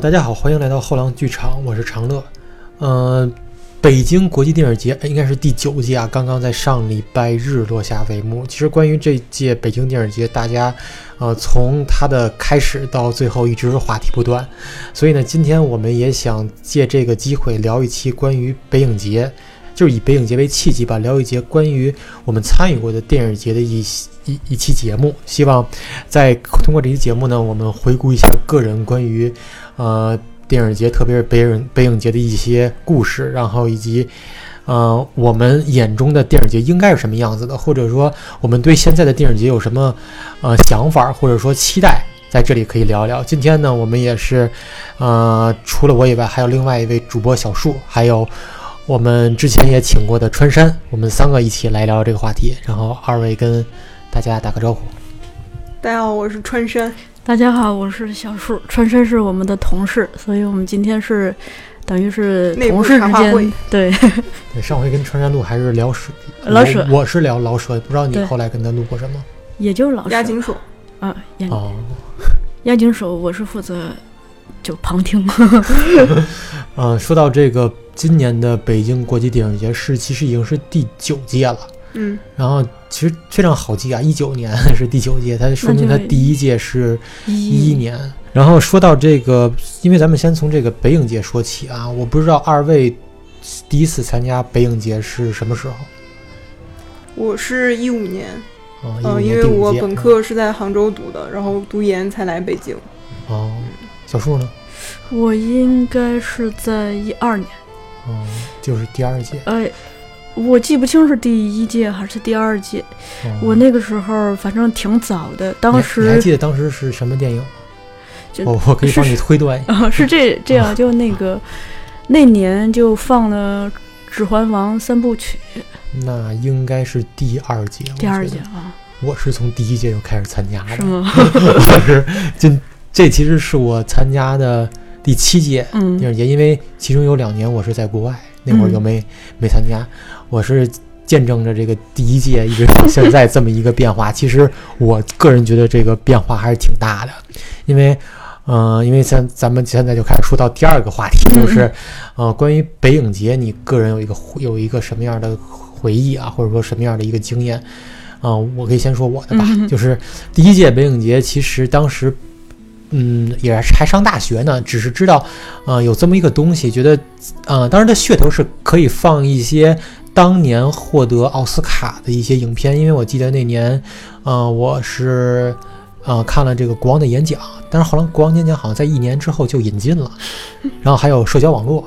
大家好，欢迎来到后浪剧场，我是长乐。嗯，北京国际电影节应该是第九届啊，刚刚在上礼拜日落下帷幕。其实关于这届北京电影节，大家呃从它的开始到最后一直话题不断，所以呢，今天我们也想借这个机会聊一期关于北影节，就是以北影节为契机吧，聊一节关于我们参与过的电影节的一一一期节目。希望在通过这期节目呢，我们回顾一下个人关于呃电影节，特别是北影北影节的一些故事，然后以及呃我们眼中的电影节应该是什么样子的，或者说我们对现在的电影节有什么呃想法，或者说期待，在这里可以聊聊。今天呢，我们也是呃除了我以外，还有另外一位主播小树，还有。我们之前也请过的川山，我们三个一起来聊这个话题。然后二位跟大家打个招呼。大家好，我是川山。大家好，我是小树。川山是我们的同事，所以我们今天是等于是同事之间。对 对，上回跟川山录还是聊蛇，老舍，我是聊老舍，不知道你后来跟他录过什么？也就是老舍。押井守啊，哦，押井守，我是负责就旁听。嗯，说到这个。今年的北京国际电影节是其实已经是第九届了，嗯，然后其实非常好记啊，一九年 是第九届，它说明它第一届是一一年。然后说到这个，因为咱们先从这个北影节说起啊，我不知道二位第一次参加北影节是什么时候？我是一五年，嗯，因为我本科是在杭州读的，然后读研才来北京。哦，小树呢？我应该是在一二年。哦，就是第二届。哎，我记不清是第一届还是第二届。我那个时候反正挺早的，当时你还记得当时是什么电影吗？我我可以帮你推断。啊，是这这样，就那个那年就放了《指环王》三部曲。那应该是第二届。第二届啊，我是从第一届就开始参加的。是吗？我是这这其实是我参加的。第七届电影节，因为其中有两年我是在国外，那会儿就没没参加。我是见证着这个第一届一直到现在这么一个变化。其实我个人觉得这个变化还是挺大的，因为，嗯，因为咱咱们现在就开始说到第二个话题，就是，呃，关于北影节，你个人有一个有一个什么样的回忆啊，或者说什么样的一个经验？嗯，我可以先说我的吧，就是第一届北影节，其实当时。嗯，也还上大学呢，只是知道，呃，有这么一个东西，觉得，呃，当然的噱头是可以放一些当年获得奥斯卡的一些影片，因为我记得那年，呃，我是，呃，看了这个国王的演讲，但是后来国王演讲好像在一年之后就引进了，然后还有社交网络，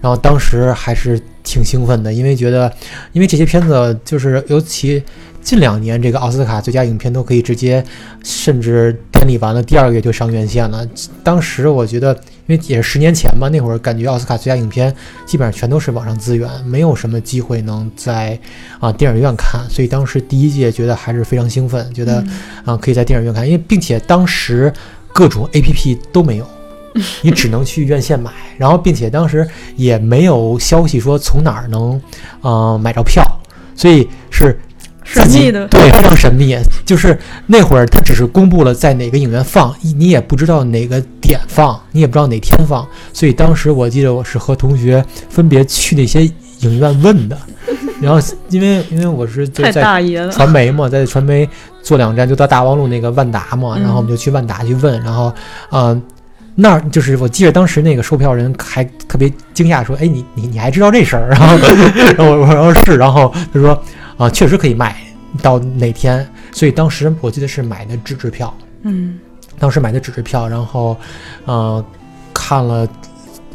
然后当时还是挺兴奋的，因为觉得，因为这些片子就是尤其。近两年，这个奥斯卡最佳影片都可以直接，甚至典礼完了第二个月就上院线了。当时我觉得，因为也是十年前嘛，那会儿感觉奥斯卡最佳影片基本上全都是网上资源，没有什么机会能在啊电影院看。所以当时第一届觉得还是非常兴奋，觉得啊可以在电影院看，因为并且当时各种 APP 都没有，你只能去院线买，然后并且当时也没有消息说从哪儿能呃买着票，所以是。神秘的对，非常神秘。就是那会儿，他只是公布了在哪个影院放，你也不知道哪个点放，你也不知道哪天放。所以当时我记得我是和同学分别去那些影院问的。然后因为因为我是在传媒嘛，在传媒坐两站就到大望路那个万达嘛，然后我们就去万达去问。然后嗯，那儿就是我记得当时那个售票人还特别惊讶说：“哎，你你你还知道这事儿？” 然后然后我说是，然后他说。啊，确实可以卖到哪天，所以当时我记得是买的纸质票，嗯，当时买的纸质票，然后，呃，看了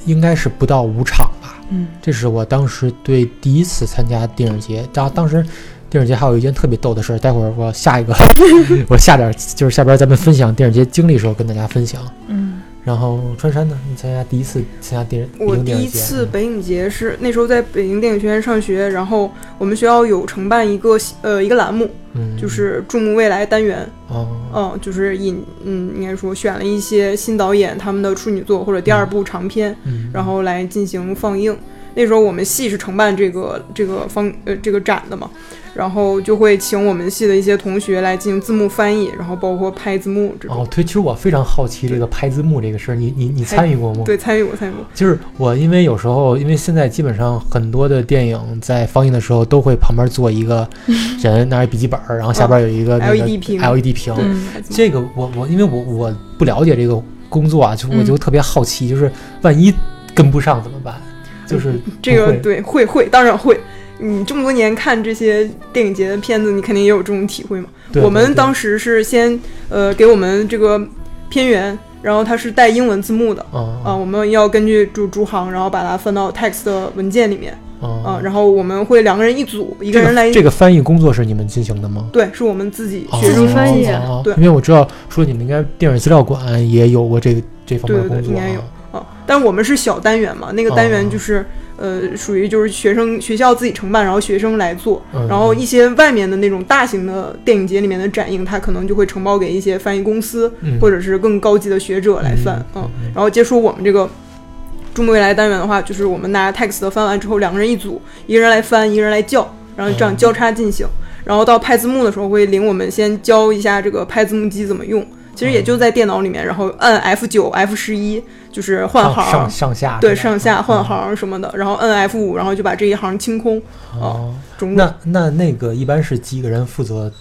应该是不到五场吧，嗯，这是我当时对第一次参加电影节，当当时电影节还有一件特别逗的事儿，待会儿我下一个 我下点就是下边咱们分享电影节经历的时候跟大家分享，嗯。然后川山呢？你参加第一次参加电我第一次北影节是那时候在北京电影学院上学，然后我们学校有承办一个呃一个栏目，嗯，就是注目未来单元，哦，嗯，就是引嗯应该说选了一些新导演他们的处女作或者第二部长片，然后来进行放映。那时候我们系是承办这个这个方呃这个展的嘛。然后就会请我们系的一些同学来进行字幕翻译，然后包括拍字幕这种。哦，对，其实我非常好奇这个拍字幕这个事儿，你你你参与过吗？对，参与过，参与过。就是我，因为有时候，因为现在基本上很多的电影在放映的时候都会旁边坐一个 人拿着笔记本，然后下边有一个 LED 屏，LED 屏。这个我我因为我我不了解这个工作啊，就我就特别好奇，就是万一跟不上怎么办？就是这个对会会当然会。你这么多年看这些电影节的片子，你肯定也有这种体会嘛？我们当时是先呃给我们这个片源，然后它是带英文字幕的啊，我们要根据主主行，然后把它分到 text 的文件里面啊，然后我们会两个人一组，一个人来。这个翻译工作是你们进行的吗？对，是我们自己学生翻译。对，因为我知道说你们应该电影资料馆也有过这个这方面的工作，应该有啊。但我们是小单元嘛，那个单元就是。呃，属于就是学生学校自己承办，然后学生来做，然后一些外面的那种大型的电影节里面的展映，他可能就会承包给一些翻译公司，或者是更高级的学者来翻，嗯，然后接触我们这个中国未来单元的话，就是我们拿 text 翻完之后，两个人一组，一个人来翻，一个人来校，然后这样交叉进行，然后到拍字幕的时候会领我们先教一下这个拍字幕机怎么用。其实也就在电脑里面，然后按 F 九、F 十一，就是换行上上下，对上下换行什么的，然后摁 F 五，然后就把这一行清空。哦，那那那个一般是几个人负责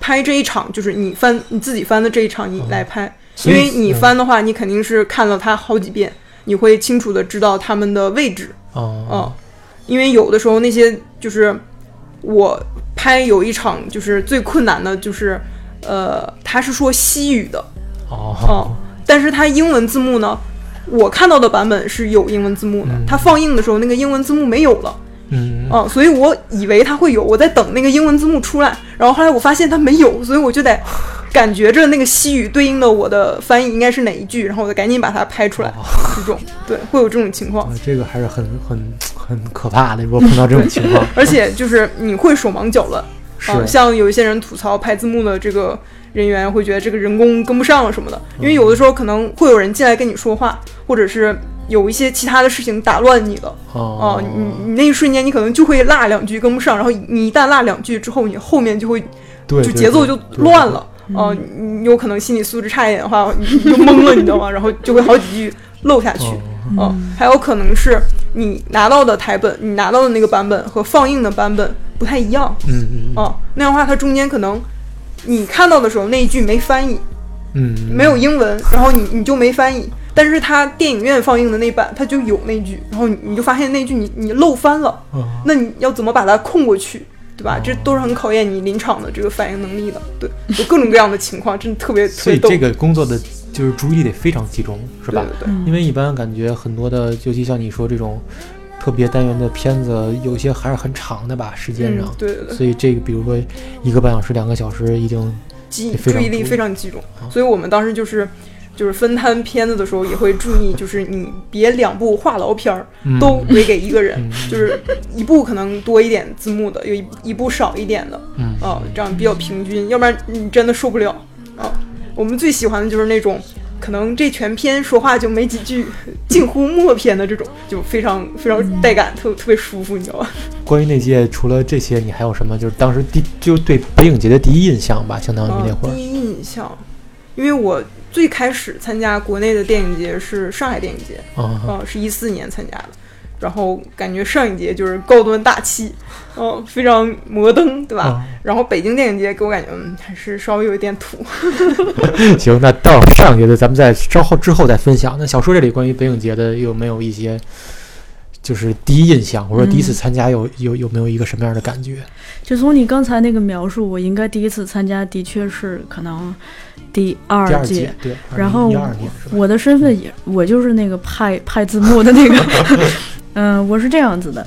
拍这一场？就是你翻你自己翻的这一场，你来拍，因为你翻的话，你肯定是看了它好几遍，你会清楚的知道他们的位置。哦，嗯，因为有的时候那些就是我拍有一场，就是最困难的就是。呃，他是说西语的，哦，但是他英文字幕呢，我看到的版本是有英文字幕的，它放映的时候那个英文字幕没有了，嗯，啊，所以我以为它会有，我在等那个英文字幕出来，然后后来我发现它没有，所以我就得感觉着那个西语对应的我的翻译应该是哪一句，然后我就赶紧把它拍出来，这种，对，会有这种情况，这个还是很很很可怕的，如果碰到这种情况，而且就是你会手忙脚乱。啊，像有一些人吐槽拍字幕的这个人员会觉得这个人工跟不上了什么的，因为有的时候可能会有人进来跟你说话，或者是有一些其他的事情打乱你了。哦，你你那一瞬间你可能就会落两句跟不上，然后你一旦落两句之后，你后面就会就节奏就乱了。啊，你有可能心理素质差一点的话，你就懵了，你知道吗？然后就会好几句漏下去。嗯，还有可能是你拿到的台本，你拿到的那个版本和放映的版本。不太一样，嗯嗯，哦，那样的话，它中间可能你看到的时候那一句没翻译，嗯，没有英文，然后你你就没翻译，但是它电影院放映的那版它就有那句，然后你你就发现那句你你漏翻了，那你要怎么把它控过去，对吧？这都是很考验你临场的这个反应能力的，对，有各种各样的情况，真的特别 所以这个工作的就是注意力得非常集中，是吧？对对，因为一般感觉很多的，尤其像你说这种。特别单元的片子有些还是很长的吧，时间上，对对对，所以这个比如说一个半小时、两个小时，一定集注意力非常集中。所以我们当时就是就是分摊片子的时候，也会注意，就是你别两部话痨片儿都归给一个人，就是一部可能多一点字幕的，有一一部少一点的，啊，这样比较平均，要不然你真的受不了啊。我们最喜欢的就是那种。可能这全篇说话就没几句，近乎默片的这种，就非常非常带感，特特别舒服，你知道吧？关于那届，除了这些，你还有什么？就是当时第就对北影节的第一印象吧，相当于那会儿。第一印象，因为我最开始参加国内的电影节是上海电影节，啊，是一四年参加的。然后感觉上一节就是高端大气，嗯，非常摩登，对吧？然后北京电影节给我感觉，嗯，还是稍微有一点土。行，那到上一节的咱们在稍后之后再分享。那小说这里关于北影节的有没有一些，就是第一印象，或者说第一次参加有有有没有一个什么样的感觉？就从你刚才那个描述，我应该第一次参加的确是可能第二届，对。然后我的身份也，我就是那个派派字幕的那个。嗯，我是这样子的，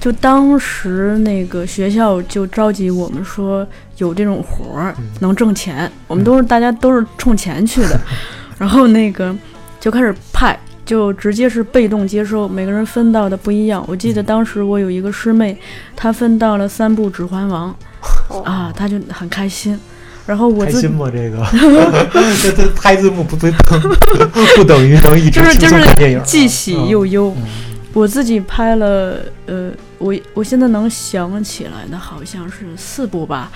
就当时那个学校就召集我们说有这种活儿能挣钱，我们都是大家都是冲钱去的，然后那个就开始派，就直接是被动接收，每个人分到的不一样。我记得当时我有一个师妹，她分到了三部《指环王》，啊，她就很开心。然后我开心吗？这个 这这拍字幕不不不等于能一直就是就是电影，既喜又忧。我自己拍了，呃，我我现在能想起来的好像是四部吧，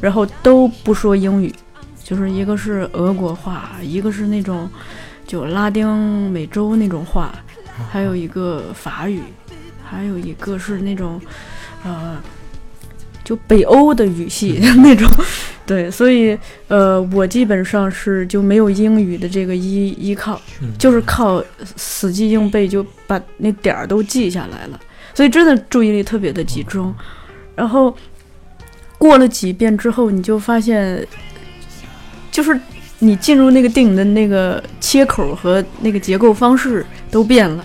然后都不说英语，就是一个是俄国话，一个是那种就拉丁美洲那种话，还有一个法语，还有一个是那种呃。就北欧的语系 那种，对，所以呃，我基本上是就没有英语的这个依依靠，就是靠死记硬背，就把那点儿都记下来了，所以真的注意力特别的集中。然后过了几遍之后，你就发现，就是你进入那个电影的那个切口和那个结构方式都变了。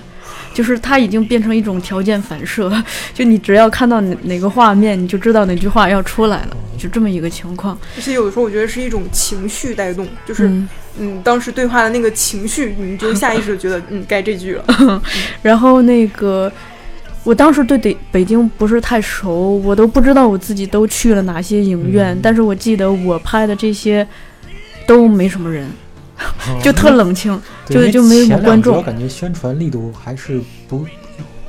就是它已经变成一种条件反射，就你只要看到哪哪个画面，你就知道哪句话要出来了，就这么一个情况。而且有的时候我觉得是一种情绪带动，就是嗯，当时对话的那个情绪，你就下意识觉得 嗯该这句了。然后那个，我当时对北北京不是太熟，我都不知道我自己都去了哪些影院，但是我记得我拍的这些都没什么人。就特冷清，就就没什么观众。我感觉宣传力度还是不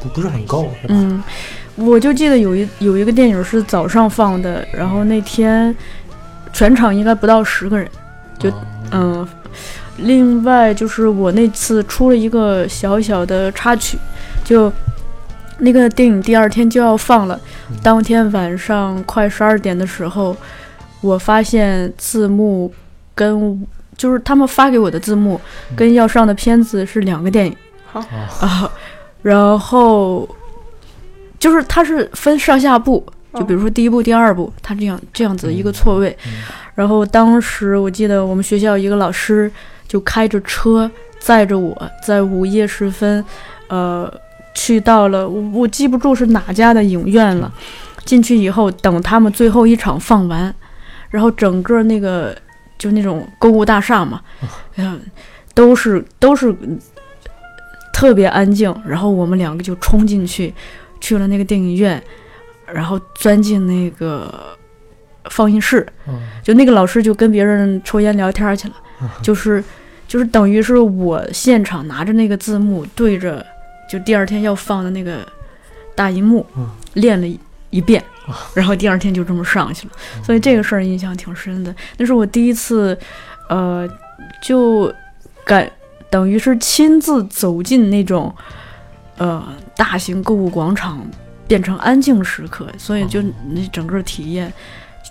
不不是很够，是吧？嗯，我就记得有一有一个电影是早上放的，然后那天全场应该不到十个人。就嗯，另外就是我那次出了一个小小的插曲，就那个电影第二天就要放了，当天晚上快十二点的时候，我发现字幕跟。就是他们发给我的字幕跟要上的片子是两个电影，好啊，然后就是它是分上下部，就比如说第一部、第二部，它这样这样子一个错位。然后当时我记得我们学校一个老师就开着车载着我在午夜时分，呃，去到了我我记不住是哪家的影院了。进去以后等他们最后一场放完，然后整个那个。就那种购物大厦嘛，嗯，都是都是特别安静。然后我们两个就冲进去，去了那个电影院，然后钻进那个放映室。就那个老师就跟别人抽烟聊天去了，就是就是等于是我现场拿着那个字幕对着，就第二天要放的那个大银幕练了一遍。然后第二天就这么上去了，所以这个事儿印象挺深的。那是我第一次，呃，就感等于是亲自走进那种，呃，大型购物广场，变成安静时刻，所以就那整个体验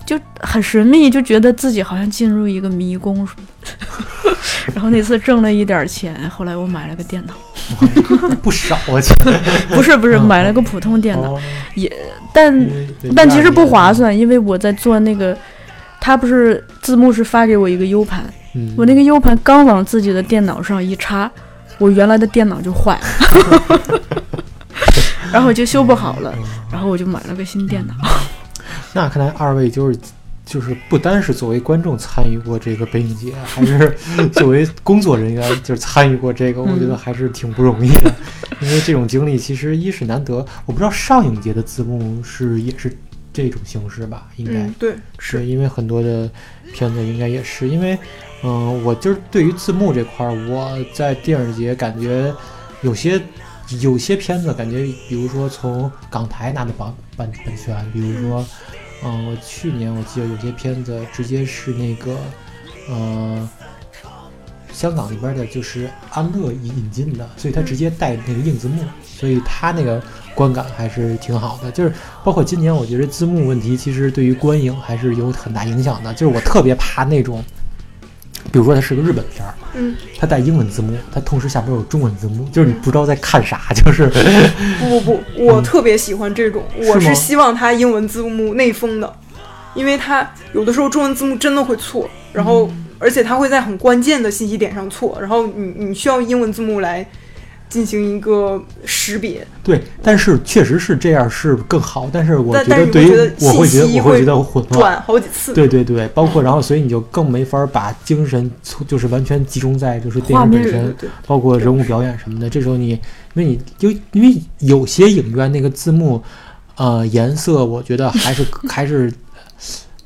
就很神秘，就觉得自己好像进入一个迷宫。然后那次挣了一点钱，后来我买了个电脑，不少啊钱，不是不是，买了个普通电脑。也。但但其实不划算，因为我在做那个，他不是字幕是发给我一个 U 盘，我那个 U 盘刚往自己的电脑上一插，我原来的电脑就坏了，然后就修不好了，然后我就买了个新电脑。那看来二位就是就是不单是作为观众参与过这个北影节，还是 作为工作人员就是参与过这个，我觉得还是挺不容易的。因为这种经历其实一是难得，我不知道上影节的字幕是也是这种形式吧？应该对，是因为很多的片子应该也是因为，嗯，我就是对于字幕这块儿，我在电影节感觉有些有些片子感觉，比如说从港台拿的版版版权，比如说，嗯，我去年我记得有些片子直接是那个，嗯。香港里边的就是安乐引引进的，所以它直接带那个硬字幕，所以它那个观感还是挺好的。就是包括今年，我觉得字幕问题其实对于观影还是有很大影响的。就是我特别怕那种，比如说它是个日本片儿，嗯，它带英文字幕，它同时下边有中文字幕，就是你不知道在看啥。就是不不不，我特别喜欢这种，我是希望它英文字幕内封的，因为它有的时候中文字幕真的会错，然后。而且它会在很关键的信息点上错，然后你你需要英文字幕来进行一个识别。对，但是确实是这样是更好。但是我觉得对于我会觉得我会觉得混乱，转好几次。对对对，包括然后所以你就更没法把精神就是完全集中在就是电影本身，包括人物表演什么的。这时候你因为你就因为有些影院那个字幕，呃，颜色我觉得还是 还是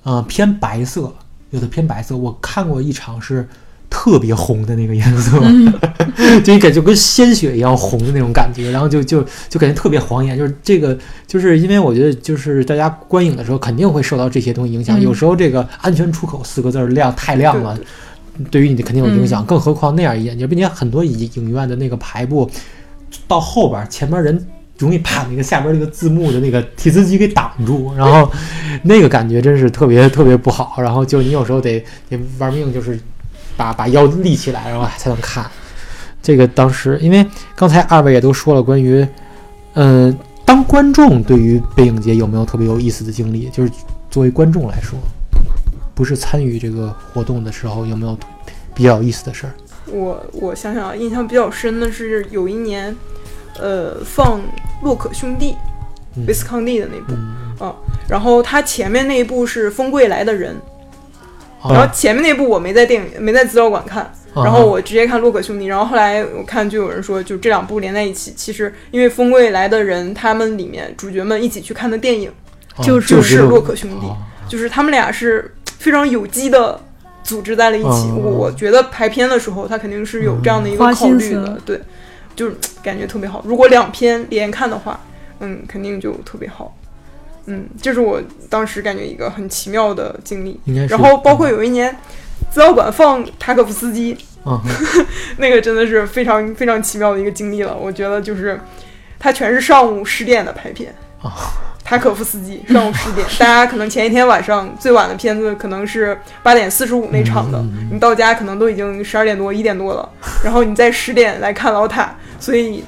呃偏白色。有的偏白色，我看过一场是特别红的那个颜色，就你感觉跟鲜血一样红的那种感觉，然后就就就感觉特别晃眼。就是这个，就是因为我觉得，就是大家观影的时候肯定会受到这些东西影响。有时候这个“安全出口”四个字亮太亮了，对于你的肯定有影响。更何况那样一眼睛，并且很多影影院的那个排布到后边，前面人容易把那个下边那个字幕的那个提词机给挡住，然后那个感觉真是特别特别不好。然后就你有时候得得玩命，就是。把把腰立起来，然后才能看。这个当时，因为刚才二位也都说了关于，嗯，当观众对于背影节有没有特别有意思的经历？就是作为观众来说，不是参与这个活动的时候，有没有比较有意思的事儿？我我想想啊，印象比较深的是有一年，呃，放洛可兄弟，维斯康蒂的那部，嗯，然后他前面那一部是《风柜来的人》。然后前面那部我没在电影没在资料馆看，然后我直接看《洛克兄弟》。然后后来我看就有人说，就这两部连在一起，其实因为《风柜来的人》他们里面主角们一起去看的电影，就是就是《洛克兄弟》，就是他们俩是非常有机的组织在了一起。我觉得排片的时候他肯定是有这样的一个考虑的，对，就是感觉特别好。如果两篇连看的话，嗯，肯定就特别好。嗯，这是我当时感觉一个很奇妙的经历。然后包括有一年，资料馆放塔可夫斯基，那个真的是非常非常奇妙的一个经历了。我觉得就是，它全是上午十点的排片。塔可夫斯基上午十点，大家可能前一天晚上最晚的片子可能是八点四十五那场的，你到家可能都已经十二点多一点多了，然后你在十点来看老塔，所以。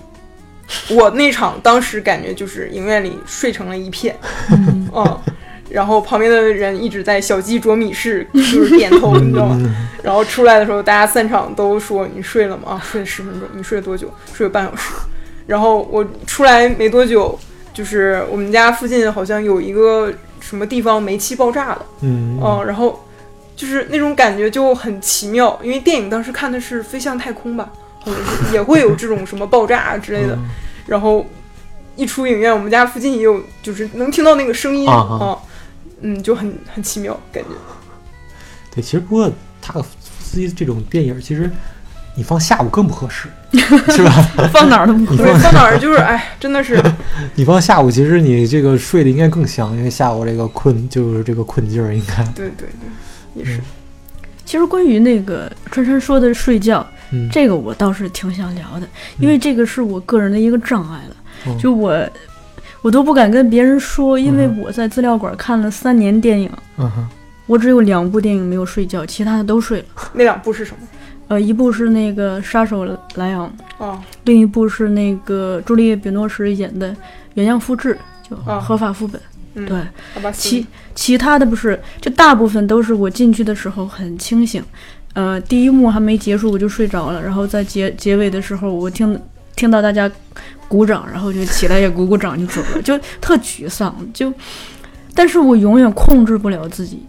我那场当时感觉就是影院里睡成了一片，嗯，然后旁边的人一直在小鸡啄米式就是点头，你知道吗？然后出来的时候，大家散场都说你睡了吗？啊，睡了十分钟。你睡了多久？睡了半小时。然后我出来没多久，就是我们家附近好像有一个什么地方煤气爆炸了，嗯，然后就是那种感觉就很奇妙，因为电影当时看的是《飞向太空》吧。也会有这种什么爆炸之类的，然后一出影院，我们家附近也有，就是能听到那个声音啊，嗯，就很很奇妙感觉。对，其实不过他司机这种电影，其实你放下午更不合适，是吧？放哪儿都不合适，放哪儿就是哎，真的是。你放下午，其实你这个睡的应该更香，因为下午这个困就是这个困劲儿，应该。对对对，也是。其实关于那个川川说的睡觉。这个我倒是挺想聊的，因为这个是我个人的一个障碍了，就我我都不敢跟别人说，因为我在资料馆看了三年电影，我只有两部电影没有睡觉，其他的都睡了。那两部是什么？呃，一部是那个杀手莱昂，哦，另一部是那个朱丽叶·比诺什演的原样复制，就合法副本。对，其其他的不是，就大部分都是我进去的时候很清醒。呃，第一幕还没结束我就睡着了，然后在结结尾的时候，我听听到大家鼓掌，然后就起来也鼓鼓掌就走了，就 特沮丧。就，但是我永远控制不了自己。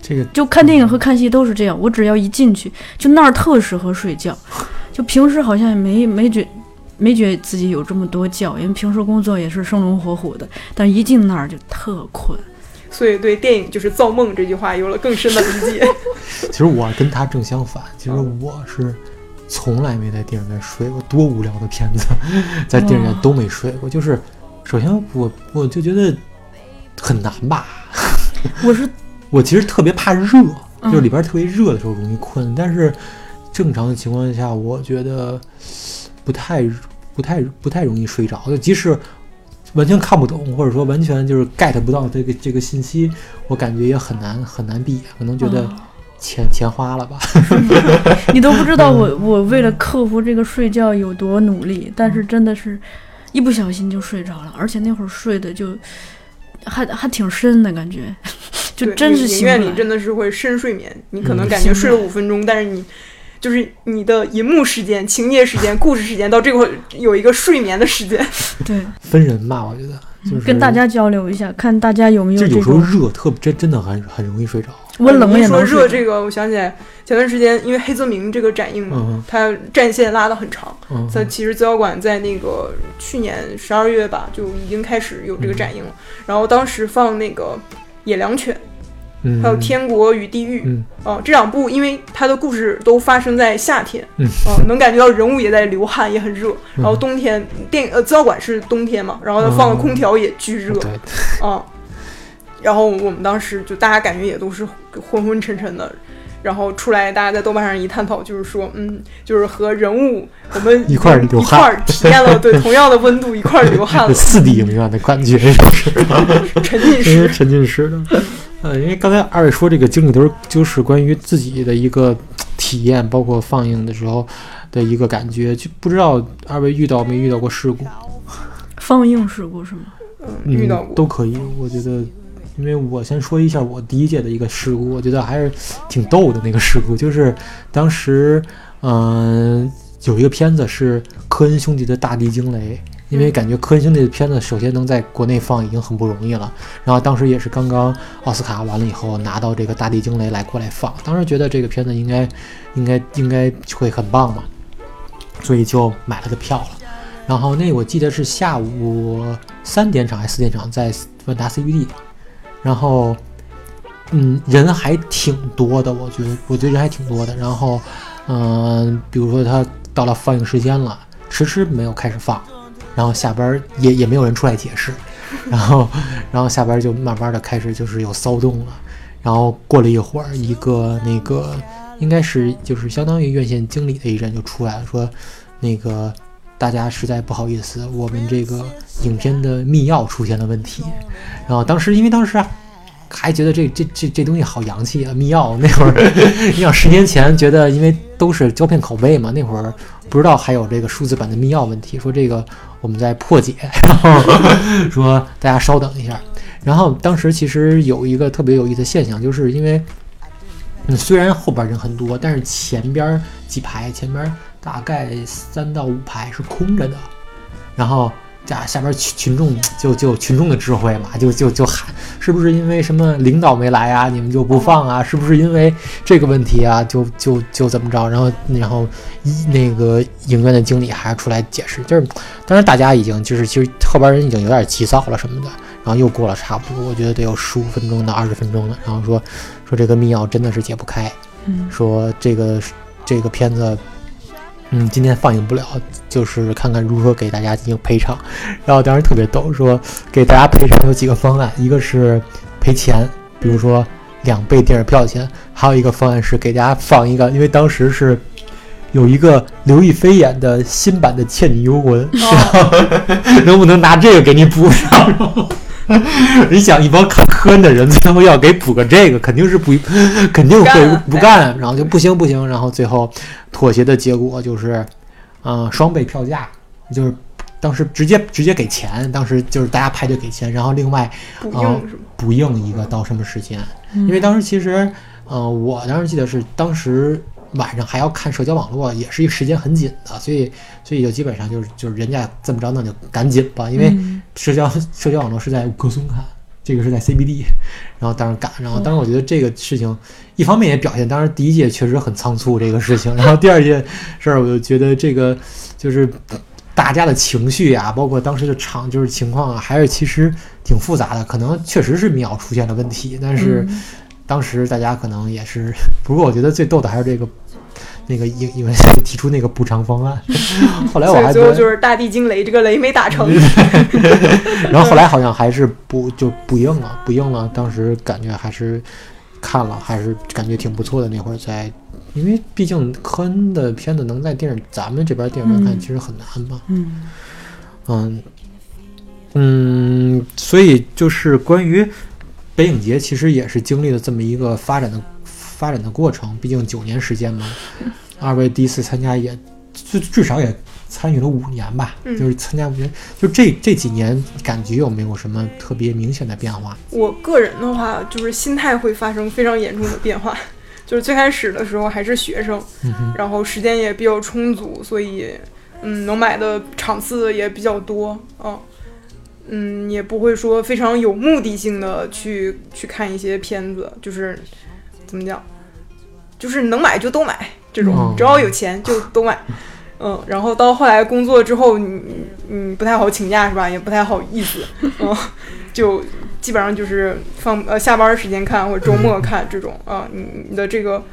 这个就看电影和看戏都是这样，我只要一进去，就那儿特适合睡觉。就平时好像也没没觉没觉自己有这么多觉，因为平时工作也是生龙活虎的，但一进那儿就特困。所以对电影就是造梦这句话有了更深的理解。其实我跟他正相反，其实我是从来没在电影院睡过，多无聊的片子，在电影院都没睡过。就是首先我我就觉得很难吧。我是我其实特别怕热，就是里边特别热的时候容易困，但是正常的情况下，我觉得不太不太不太容易睡着，就即使。完全看不懂，或者说完全就是 get 不到这个这个信息，我感觉也很难很难闭眼，可能觉得钱钱花了吧。你都不知道我我为了克服这个睡觉有多努力，但是真的是一不小心就睡着了，而且那会儿睡的就还还挺深的感觉，就真是宁愿你真的是会深睡眠，你可能感觉睡了五分钟，但是你。就是你的银幕时间、情节时间、故事时间到这块有一个睡眠的时间，对，分人吧，我觉得就是跟大家交流一下，看大家有没有。这有时候热特真真的很很容易睡着。我冷也说热这个，我想起来前段时间因为黑泽明这个展映嘛，他战线拉得很长。在其实资料馆在那个去年十二月吧就已经开始有这个展映了，然后当时放那个野良犬。还有《天国与地狱》。嗯，啊，这两部因为它的故事都发生在夏天，嗯，啊，能感觉到人物也在流汗，也很热。然后冬天电呃资料馆是冬天嘛，然后它放的空调也巨热，对，啊，然后我们当时就大家感觉也都是昏昏沉沉的。然后出来，大家在豆瓣上一探讨，就是说，嗯，就是和人物我们 一块流汗，一块儿体验了 对同样的温度，一块儿流汗。了。四 D 影院的感觉是？沉浸式，沉浸式的。呃，因为刚才二位说这个经历都是就是关于自己的一个体验，包括放映的时候的一个感觉，就不知道二位遇到没遇到过事故？放映事故是吗？嗯，遇到过都可以，我觉得。因为我先说一下我第一届的一个事故，我觉得还是挺逗的那个事故，就是当时，嗯，有一个片子是科恩兄弟的《大地惊雷》，因为感觉科恩兄弟的片子首先能在国内放已经很不容易了，然后当时也是刚刚奥斯卡完了以后拿到这个《大地惊雷》来过来放，当时觉得这个片子应该应该应该会很棒嘛，所以就买了个票了，然后那我记得是下午三点场还是四点场，在万达 CBD。然后，嗯，人还挺多的，我觉得，我觉得人还挺多的。然后，嗯，比如说他到了放映时间了，迟迟没有开始放，然后下班也也没有人出来解释，然后，然后下班就慢慢的开始就是有骚动了。然后过了一会儿，一个那个应该是就是相当于院线经理的一人就出来了，说那个。大家实在不好意思，我们这个影片的密钥出现了问题。然后当时因为当时还觉得这这这这东西好洋气啊，密钥那会儿，你想十年前觉得因为都是胶片拷贝嘛，那会儿不知道还有这个数字版的密钥问题，说这个我们在破解，然 后说大家稍等一下。然后当时其实有一个特别有意思的现象，就是因为嗯虽然后边人很多，但是前边几排前边。大概三到五排是空着的，然后加下边群群众就就群众的智慧嘛，就就就喊，是不是因为什么领导没来啊，你们就不放啊？是不是因为这个问题啊？就就就怎么着？然后然后一那个影院的经理还出来解释，就是当然大家已经就是其实后边人已经有点急躁了什么的，然后又过了差不多，我觉得得有十五分钟到二十分钟了，然后说说这个密钥真的是解不开，说这个这个片子。嗯，今天放映不了，就是看看如何给大家进行赔偿。然后当时特别逗，说给大家赔偿有几个方案，一个是赔钱，比如说两倍电影票钱；还有一个方案是给大家放一个，因为当时是有一个刘亦菲演的新版的《倩女幽魂》，能不 能拿这个给你补上？你想，一帮看科恩的人，最后要给补个这个，肯定是不，肯定会不干，然后就不行不行，然后最后妥协的结果就是，嗯，双倍票价，就是当时直接直接给钱，当时就是大家排队给钱，然后另外补映补应一个到什么时间？因为当时其实，嗯，我当时记得是当时。晚上还要看社交网络，也是一个时间很紧的，所以所以就基本上就是就是人家这么着，那就赶紧吧，因为社交 社交网络是在歌颂看，这个是在 CBD，然后当时赶，然后当时我觉得这个事情一方面也表现，当时第一届确实很仓促这个事情，然后第二件事儿我就觉得这个就是大家的情绪啊，包括当时的场就是情况啊，还是其实挺复杂的，可能确实是秒出现了问题，但是当时大家可能也是，不过我觉得最逗的还是这个。那个因因为 提出那个补偿方案，后来我还最后就是大地惊雷，这个雷没打成。然后后来好像还是不就不应了，不应了。当时感觉还是看了，还是感觉挺不错的。那会儿在，因为毕竟科恩的片子能在电影咱们这边电影院看，其实很难嘛。嗯嗯嗯，所以就是关于北影节，其实也是经历了这么一个发展的。发展的过程，毕竟九年时间嘛，二位第一次参加也最至少也参与了五年吧，就是参加五年，就这这几年感觉有没有什么特别明显的变化？我个人的话，就是心态会发生非常严重的变化，就是最开始的时候还是学生，然后时间也比较充足，所以嗯，能买的场次也比较多，嗯嗯，也不会说非常有目的性的去去看一些片子，就是怎么讲？就是能买就都买，这种只要有钱就都买，嗯，然后到后来工作之后，你你不太好请假是吧？也不太好意思，嗯，就基本上就是放呃下班时间看或者周末看这种啊，你你的这个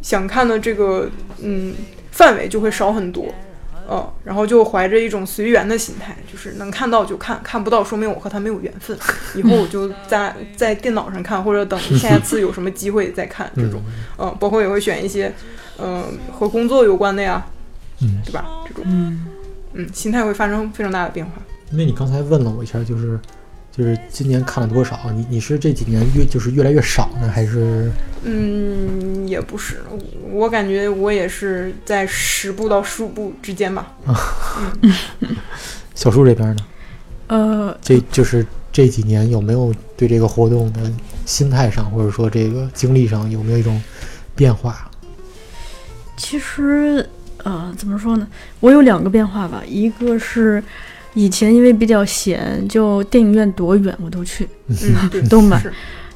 想看的这个嗯范围就会少很多。嗯，然后就怀着一种随缘的心态，就是能看到就看，看不到说明我和他没有缘分，以后我就在在电脑上看，或者等 下一次有什么机会再看这种。嗯，包括也会选一些，嗯，和工作有关的呀，嗯，对吧？这种，嗯嗯，心态会发生非常大的变化。因为你刚才问了我一下，就是。就是今年看了多少？你你是这几年越就是越来越少呢，还是？嗯，也不是，我感觉我也是在十步到十五步之间吧。啊 小树这边呢？呃，这就是这几年有没有对这个活动的心态上，或者说这个经历上有没有一种变化？其实，呃，怎么说呢？我有两个变化吧，一个是。以前因为比较闲，就电影院多远我都去，嗯，都买。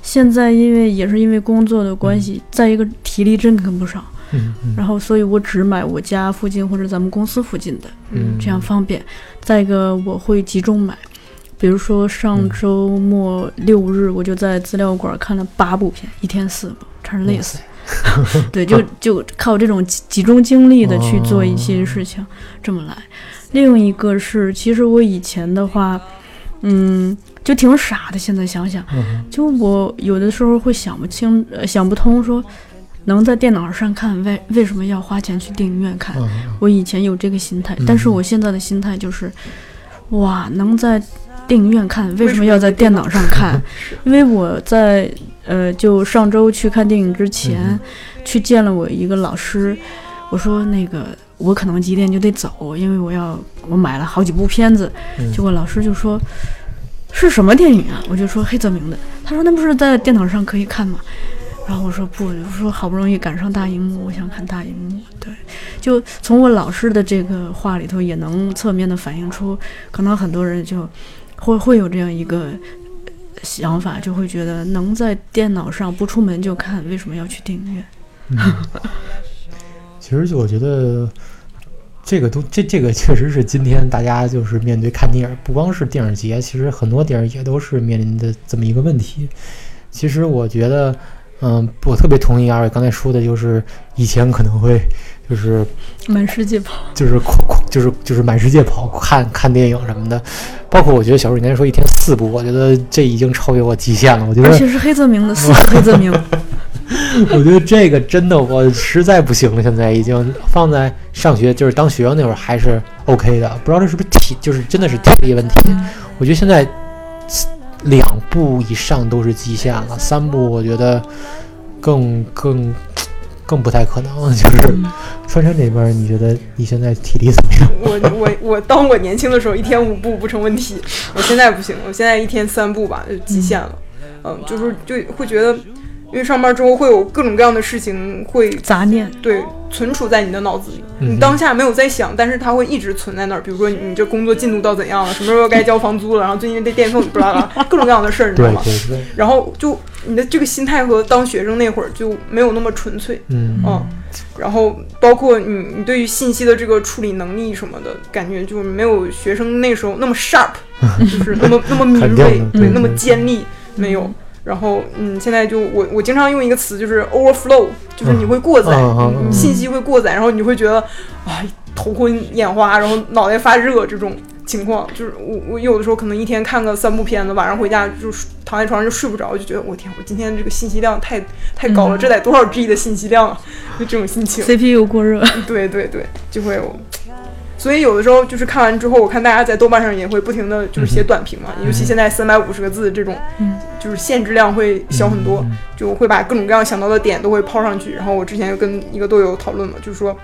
现在因为也是因为工作的关系，再一个体力真跟不上，嗯，然后所以我只买我家附近或者咱们公司附近的，嗯，这样方便。再一个我会集中买，比如说上周末六日我就在资料馆看了八部片，一天四部，差点累死。对，就就靠这种集中精力的去做一些事情，这么来。另一个是，其实我以前的话，嗯，就挺傻的。现在想想，就我有的时候会想不清、想不通，说能在电脑上看，为为什么要花钱去电影院看？我以前有这个心态，但是我现在的心态就是，哇，能在电影院看，为什么要在电脑上看？因为我在呃，就上周去看电影之前，去见了我一个老师，我说那个。我可能几点就得走，因为我要我买了好几部片子。结果老师就说：“是什么电影啊？”我就说：“黑泽明的。”他说：“那不是在电脑上可以看吗？”然后我说：“不，我说好不容易赶上大荧幕，我想看大荧幕。”对，就从我老师的这个话里头，也能侧面的反映出，可能很多人就会会有这样一个想法，就会觉得能在电脑上不出门就看，为什么要去电影院？其实就我觉得，这个都这这个确实是今天大家就是面对看电影，不光是电影节，其实很多电影也都是面临的这么一个问题。其实我觉得，嗯，我特别同意二位刚才说的，就是以前可能会就是满世界跑，就是狂狂就是就是满世界跑看看电影什么的。包括我觉得小时候你刚才说一天四部，我觉得这已经超越我极限了。我觉得而且是黑泽明的四部黑泽明。我觉得这个真的，我实在不行了。现在已经放在上学，就是当学生那会儿还是 OK 的。不知道这是不是体，就是真的是体力问题。我觉得现在两步以上都是极限了，三步我觉得更更更不太可能。就是川山这边，你觉得你现在体力怎么样？我我我当我年轻的时候，一天五步不成问题。我现在不行，我现在一天三步吧，就极限了。嗯，就是就会觉得。因为上班之后会有各种各样的事情会杂念，对，存储在你的脑子里，你当下没有在想，但是它会一直存在那儿。比如说你这工作进度到怎样了，什么时候该交房租了，然后最近这电费不拉拉，各种各样的事儿，你知道吗？对对对。然后就你的这个心态和当学生那会儿就没有那么纯粹，嗯嗯。然后包括你你对于信息的这个处理能力什么的感觉，就没有学生那时候那么 sharp，就是那么那么敏锐，对，那么尖利，没有。然后，嗯，现在就我我经常用一个词，就是 overflow，就是你会过载，你信息会过载，然后你会觉得啊头昏眼花，然后脑袋发热这种情况，就是我我有的时候可能一天看个三部片子，晚上回家就躺在床上就睡不着，就觉得我天，我今天这个信息量太太高了，这得多少 G 的信息量啊，就这种心情，CPU 过热，对对对，就会有。所以有的时候就是看完之后，我看大家在豆瓣上也会不停的就是写短评嘛，尤其现在三百五十个字这种，就是限制量会小很多，就会把各种各样想到的点都会抛上去。然后我之前又跟一个豆友讨论嘛，就是说。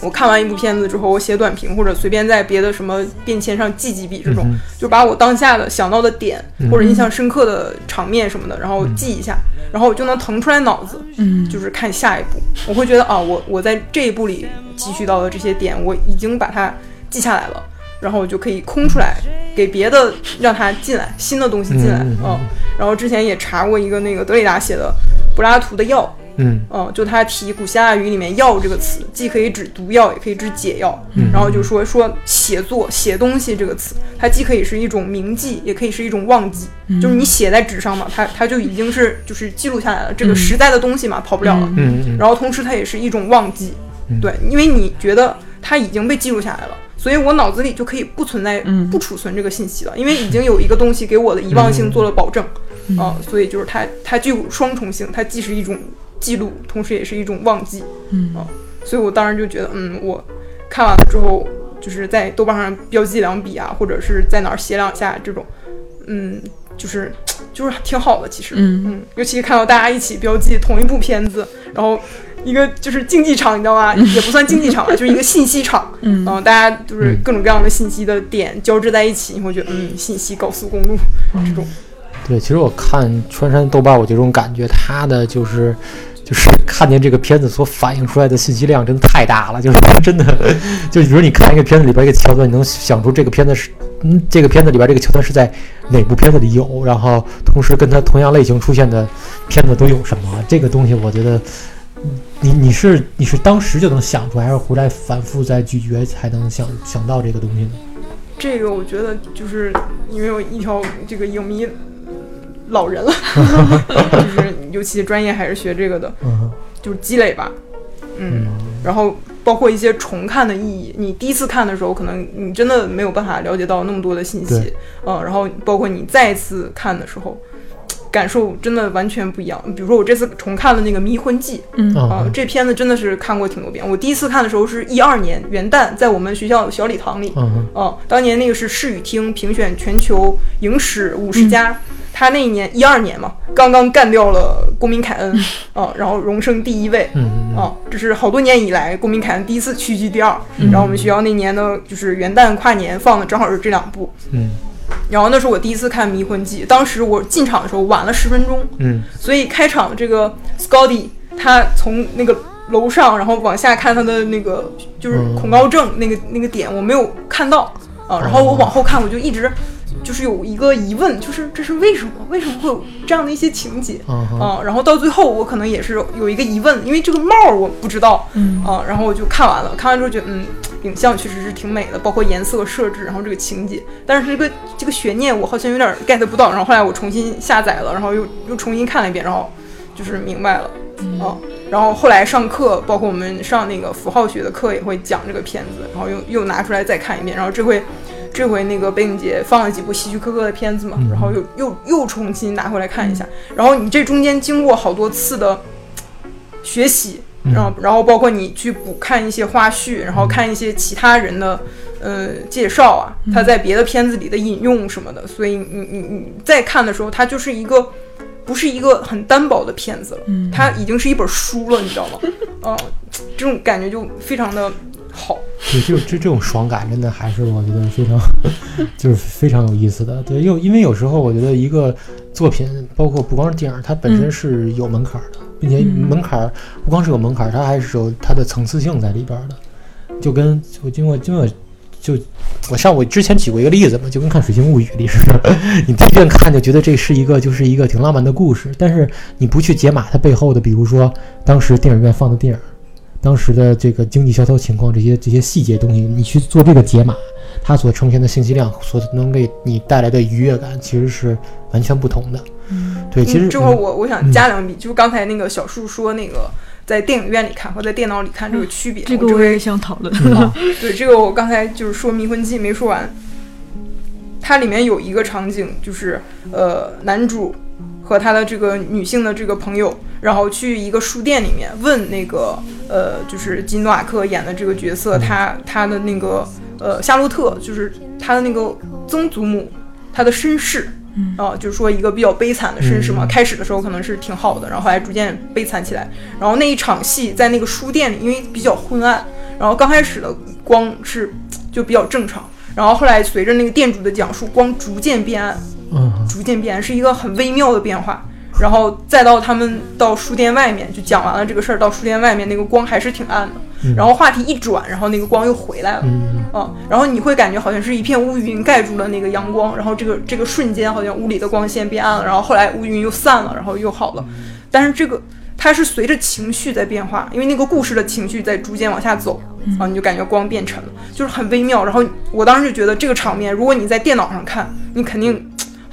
我看完一部片子之后，我写短评或者随便在别的什么便签上记几笔，这种就把我当下的想到的点或者印象深刻的场面什么的，然后记一下，然后我就能腾出来脑子，嗯，就是看下一步，我会觉得啊，我我在这一部里汲取到的这些点，我已经把它记下来了，然后我就可以空出来给别的让它进来新的东西进来，嗯，然后之前也查过一个那个德里达写的柏拉图的药。嗯，嗯，就他提古希腊语里面“药”这个词，既可以指毒药，也可以指解药。嗯。然后就说说写作、写东西这个词，它既可以是一种铭记，也可以是一种忘记。就是你写在纸上嘛，它它就已经是就是记录下来了，这个实在的东西嘛，跑不了了。嗯嗯。然后同时它也是一种忘记，嗯。对，因为你觉得它已经被记录下来了，所以我脑子里就可以不存在、嗯。不储存这个信息了，因为已经有一个东西给我的遗忘性做了保证，嗯。啊、所以就是它它具有双重性，它既是一种记录，同时也是一种忘记，嗯。啊、所以我当时就觉得，嗯，我看完了之后，就是在豆瓣上标记两笔啊，或者是在哪儿写两下这种，嗯，就是就是挺好的，其实，嗯。嗯，尤其看到大家一起标记同一部片子，然后一个就是竞技场，你知道吗？也不算竞技场吧，就是一个信息场。嗯。大家就是各种各样的信息的点交织在一起，你会觉得，嗯，信息高速公路这种。对，其实我看川山豆瓣，我这种感觉，它的就是就是 看见这个片子所反映出来的信息量真的太大了，就是真的，就比如你看一个片子里边一个桥段，你能想出这个片子是，嗯，这个片子里边这个桥段是在哪部片子里有，然后同时跟它同样类型出现的片子都有什么，这个东西我觉得。你你是你是当时就能想出来，还是回来反复再咀嚼才能想想到这个东西呢？这个我觉得就是因为我一条这个影迷老人了，就是尤其专业还是学这个的，嗯。就是积累吧，嗯，然后包括一些重看的意义，你第一次看的时候，可能你真的没有办法了解到那么多的信息，嗯，然后包括你再次看的时候，感受真的完全不一样。比如说我这次重看了那个《迷魂记》，嗯。啊、嗯这片子真的是看过挺多遍。我第一次看的时候是一二年元旦，在我们学校小礼堂里，嗯。嗯，当年那个是市语厅评选全球影史五十佳，他那一年一二年嘛，刚刚干掉了公民凯恩，啊、然后荣升第一位，嗯嗯啊、这是好多年以来公民凯恩第一次屈居第二。然后我们学校那年呢，就是元旦跨年放的正好是这两部。嗯。然后那是我第一次看《迷魂记》，当时我进场的时候晚了十分钟，嗯。所以开场这个 Scotty 他从那个楼上，然后往下看他的那个就是恐高症那个、那个点，我没有看到。啊。然后我往后看，我就一直就是有一个疑问，就是这是为什么？为什么会有这样的一些情节？啊，然后到最后我可能也是有一个疑问，因为这个帽儿我不知道，嗯啊，然后我就看完了，看完之后觉得嗯，影像确实是挺美的，包括颜色设置，然后这个情节，但是这个这个悬念我好像有点 get 不到，然后后来我重新下载了，然后又又重新看了一遍，然后就是明白了，啊，然后后来上课，包括我们上那个符号学的课也会讲这个片子，然后又又拿出来再看一遍，然后这回。这回那个北影节放了几部希区柯克的片子嘛，然后又又又重新拿回来看一下，然后你这中间经过好多次的学习，然后然后包括你去补看一些花絮，然后看一些其他人的呃介绍啊，他在别的片子里的引用什么的，所以你你你再看的时候，它就是一个不是一个很单薄的片子了，它已经是一本书了，你知道吗？啊、这种感觉就非常的好。对，这种这这种爽感真的还是我觉得非常，就是非常有意思的。对，又因为有时候我觉得一个作品，包括不光是电影，它本身是有门槛的，并且门槛不光是有门槛，它还是有它的层次性在里边的。就跟我经过经过就我上我之前举过一个例子嘛，就跟看《水星物语》里似的，你第一遍看就觉得这是一个就是一个挺浪漫的故事，但是你不去解码它背后的，比如说当时电影院放的电影。当时的这个经济萧条情况，这些这些细节东西，你去做这个解码，它所呈现的信息量所能给你带来的愉悦感，其实是完全不同的。嗯，对，其实嗯这会儿我我想加两笔，就是刚才那个小树说那个在电影院里看和在电脑里看这个区别，这个我也想讨论。啊，对，这个我刚才就是说《迷魂记》没说完，它里面有一个场景，就是呃，男主和他的这个女性的这个朋友，然后去一个书店里面问那个呃，就是金诺瓦克演的这个角色，他他的那个呃夏洛特，就是他的那个曾祖母，他的身世。啊，就是说一个比较悲惨的身世嘛。嗯开始的时候可能是挺好的，然后后来逐渐悲惨起来。然后那一场戏在那个书店里，因为比较昏暗，然后刚开始的光是就比较正常，然后后来随着那个店主的讲述，光逐渐变暗，嗯，逐渐变，是一个很微妙的变化。然后再到他们到书店外面就讲完了这个事儿，到书店外面那个光还是挺暗的。然后话题一转，然后那个光又回来了。嗯嗯，然后你会感觉好像是一片乌云盖住了那个阳光，然后这个这个瞬间好像屋里的光线变暗了，然后后来乌云又散了，然后又好了。但是这个它它是随着情绪在变化，因为那个故事的情绪在逐渐往下走啊，你就感觉光变沉了，就是很微妙。然后我当时就觉得这个场面，如果你在电脑上看，你肯定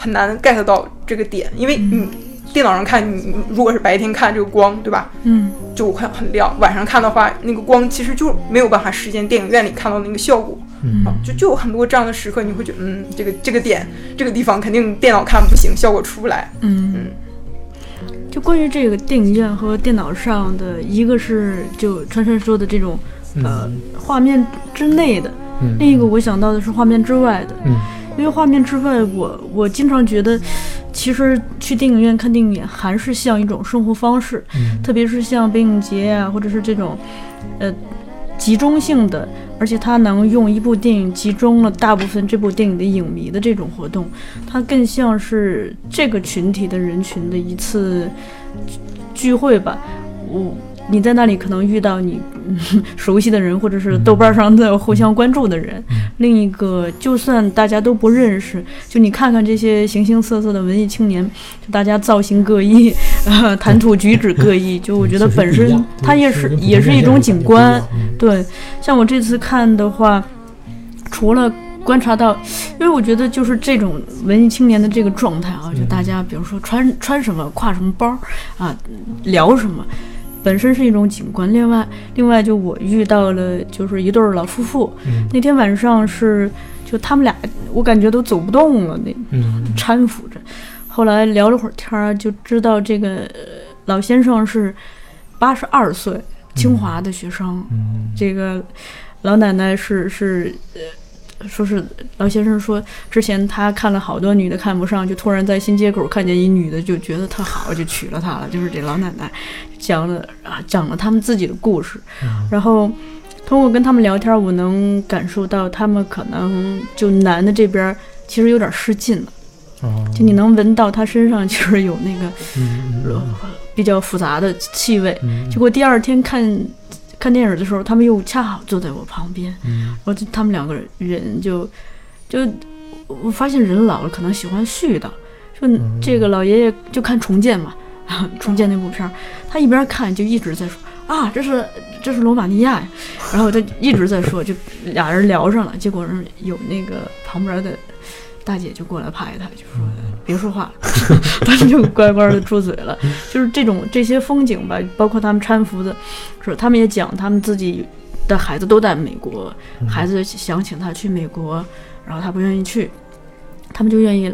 很难 get 到这个点，因为你。电脑上看，你如果是白天看这个光，对吧？嗯，就很很亮。晚上看的话，那个光其实就没有办法实现电影院里看到那个效果。嗯，就就有很多这样的时刻，你会觉得，嗯，这个这个点，这个地方肯定电脑看不行，效果出不来。嗯嗯。就关于这个电影院和电脑上的，一个是就川川说的这种呃画面之内的，另一个我想到的是画面之外的。嗯。因为画面之外，我我经常觉得，其实去电影院看电影还是像一种生活方式，特别是像北影节啊，或者是这种，呃，集中性的，而且它能用一部电影集中了大部分这部电影的影迷的这种活动，它更像是这个群体的人群的一次聚会吧，我。你在那里可能遇到你 熟悉的人，或者是豆瓣上的互相关注的人。另一个，就算大家都不认识，就你看看这些形形色色的文艺青年，就大家造型各异，谈吐举止各异，就我觉得本身它也是也是一种景观。对，像我这次看的话，除了观察到，因为我觉得就是这种文艺青年的这个状态啊，就大家比如说穿穿什么，挎什么包啊，聊什么。本身是一种景观，另外，另外就我遇到了，就是一对老夫妇。那天晚上是，就他们俩，我感觉都走不动了，那搀扶着。后来聊了会儿天儿，就知道这个老先生是八十二岁，清华的学生。这个老奶奶是是。说是老先生说，之前他看了好多女的看不上，就突然在新街口看见一女的，就觉得特好，就娶了她了。就是这老奶奶讲了啊，讲了他们自己的故事。然后通过跟他们聊天，我能感受到他们可能就男的这边其实有点失禁了。就你能闻到他身上就是有那个比较复杂的气味。结果第二天看。看电影的时候，他们又恰好坐在我旁边，然后就他们两个人就就我发现人老了可能喜欢絮叨，说这个老爷爷就看重建嘛，重建那部片儿，他一边看就一直在说啊，这是这是罗马尼亚呀，然后他一直在说，就俩人聊上了，结果是有那个旁边的。大姐就过来拍他，就说别说话了，他就乖乖的住嘴了。就是这种这些风景吧，包括他们搀扶的，是他们也讲他们自己的孩子都在美国，孩子想请他去美国，然后他不愿意去，他们就愿意